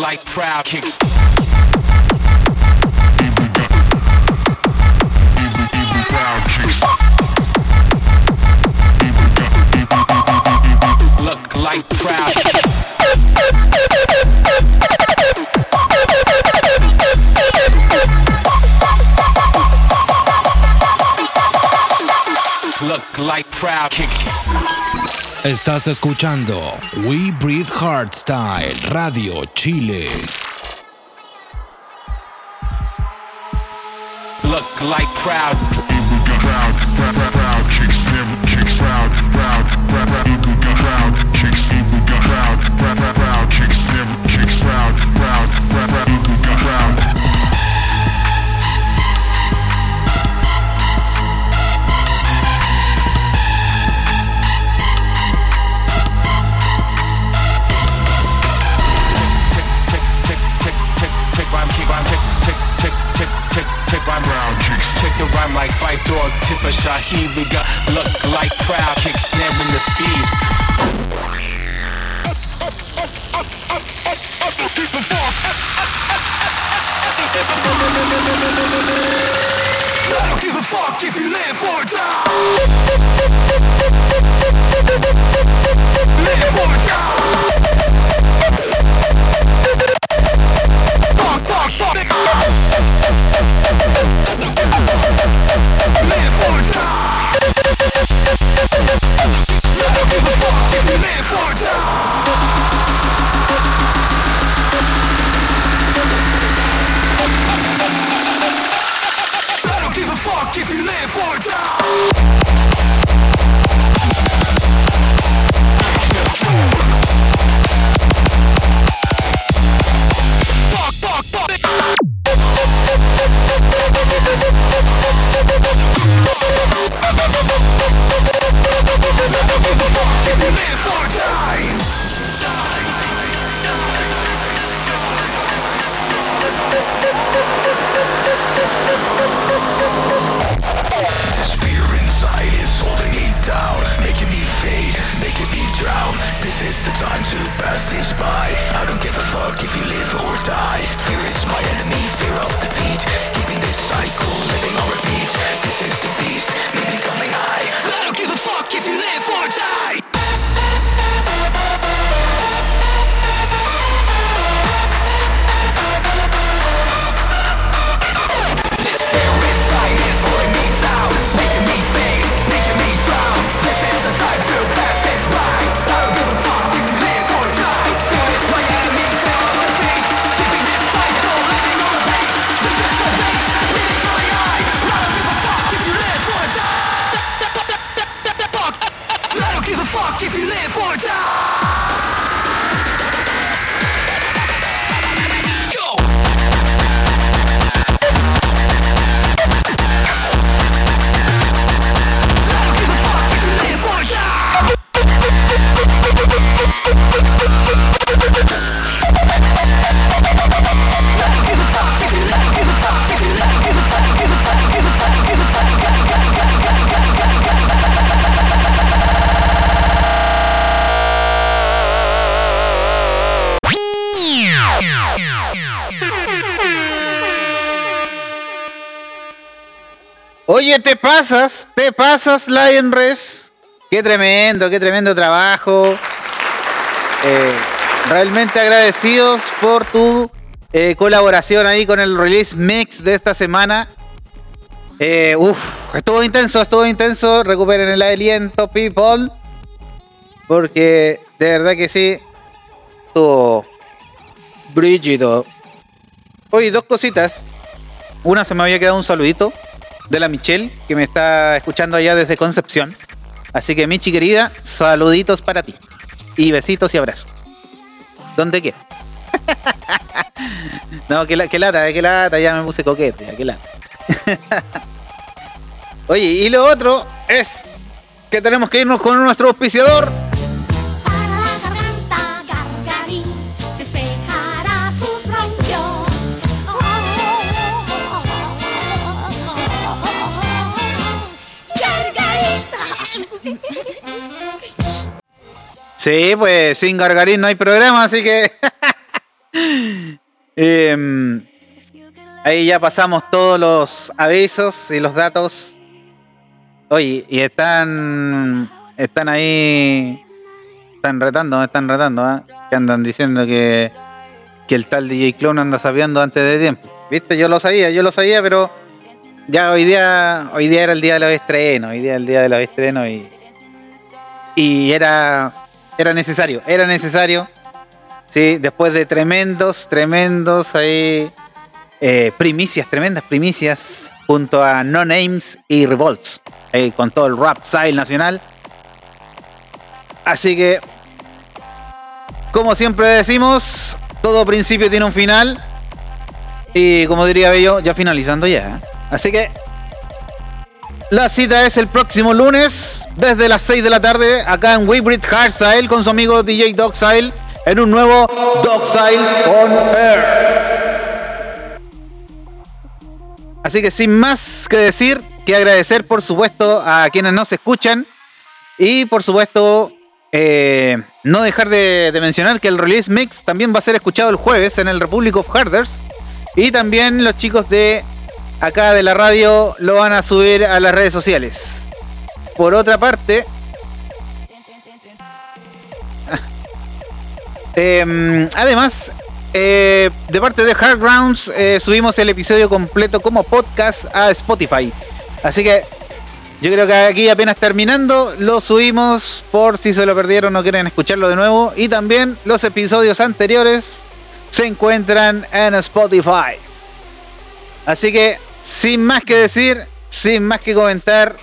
Speaker 1: like proud kicks. Estás escuchando We Breathe Hardstyle Radio Chile. Look like proud.
Speaker 11: Proud, proud, proud, chicks, chicks, proud, proud, proud, proud, chicks, proud, proud, proud, chicks,
Speaker 1: Rhyme like five dog, tip a Shaheed. We got look like proud, kick snare in the feed.
Speaker 7: Don't give a fuck if you live or die.
Speaker 4: Pasas, te pasas, Lion Res. Qué tremendo, qué tremendo trabajo. Eh, realmente agradecidos por tu eh, colaboración ahí con el release mix de esta semana. Eh, uf, estuvo intenso, estuvo intenso. Recuperen el aliento, people. Porque de verdad que sí. Estuvo brígido. Oye, dos cositas. Una se me había quedado un saludito de la Michelle, que me está escuchando allá desde Concepción. Así que, Michi querida, saluditos para ti. Y besitos y abrazos. Donde quieras. no, que, la, que lata, que lata, ya me puse coquete, que lata. Oye, y lo otro es que tenemos que irnos con nuestro auspiciador. Sí, pues sin Gargarín no hay programa, así que. Em, ahí ya pasamos todos los avisos y los datos. Oye, y están. Están ahí. Están retando, están retando, ¿ah? Que andan diciendo que. Que el tal DJ Clone anda sabiendo antes de tiempo. Viste, yo lo sabía, yo lo sabía, pero. Ya hoy día. Hoy día era el día de los estrenos. Hoy día era el día de los estrenos y. Y era. Era necesario, era necesario. Sí, después de tremendos, tremendos ahí. eh, primicias, tremendas primicias. Junto a No Names y Revolts. eh, con todo el rap style nacional. Así que. Como siempre decimos, todo principio tiene un final. Y como diría Bello, ya finalizando ya. Así que la cita es el próximo lunes, desde las 6 de la tarde, acá en Weybridge Hardstyle con su amigo DJ Dogsile en un nuevo Dogsile on Air. Así que sin más que decir, que agradecer por supuesto a quienes nos escuchan y por supuesto eh, no dejar de, de mencionar que el release mix también va a ser escuchado el jueves en el Republic of Harders y también los chicos de acá de la radio lo van a subir a las redes sociales. Por otra parte, em, además, eh, de parte de Hard Grounds, eh, subimos el episodio completo como podcast a Spotify. Así que yo creo que aquí apenas terminando, lo subimos por si se lo perdieron o quieren escucharlo de nuevo. Y también los episodios anteriores se encuentran en Spotify. Así que, sin más que decir, sin más que comentar,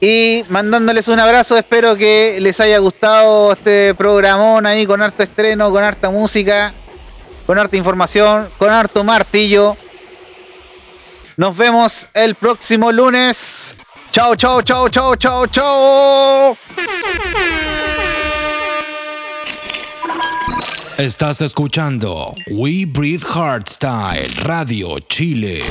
Speaker 4: y mandándoles un abrazo, espero que les haya gustado este programón ahí con harto estreno, con harta música, con harta información, con harto martillo. Nos vemos el próximo lunes. Chao, chao, chao, chao, chao, chao.
Speaker 12: Estás escuchando We Breathe Hardstyle Radio Chile.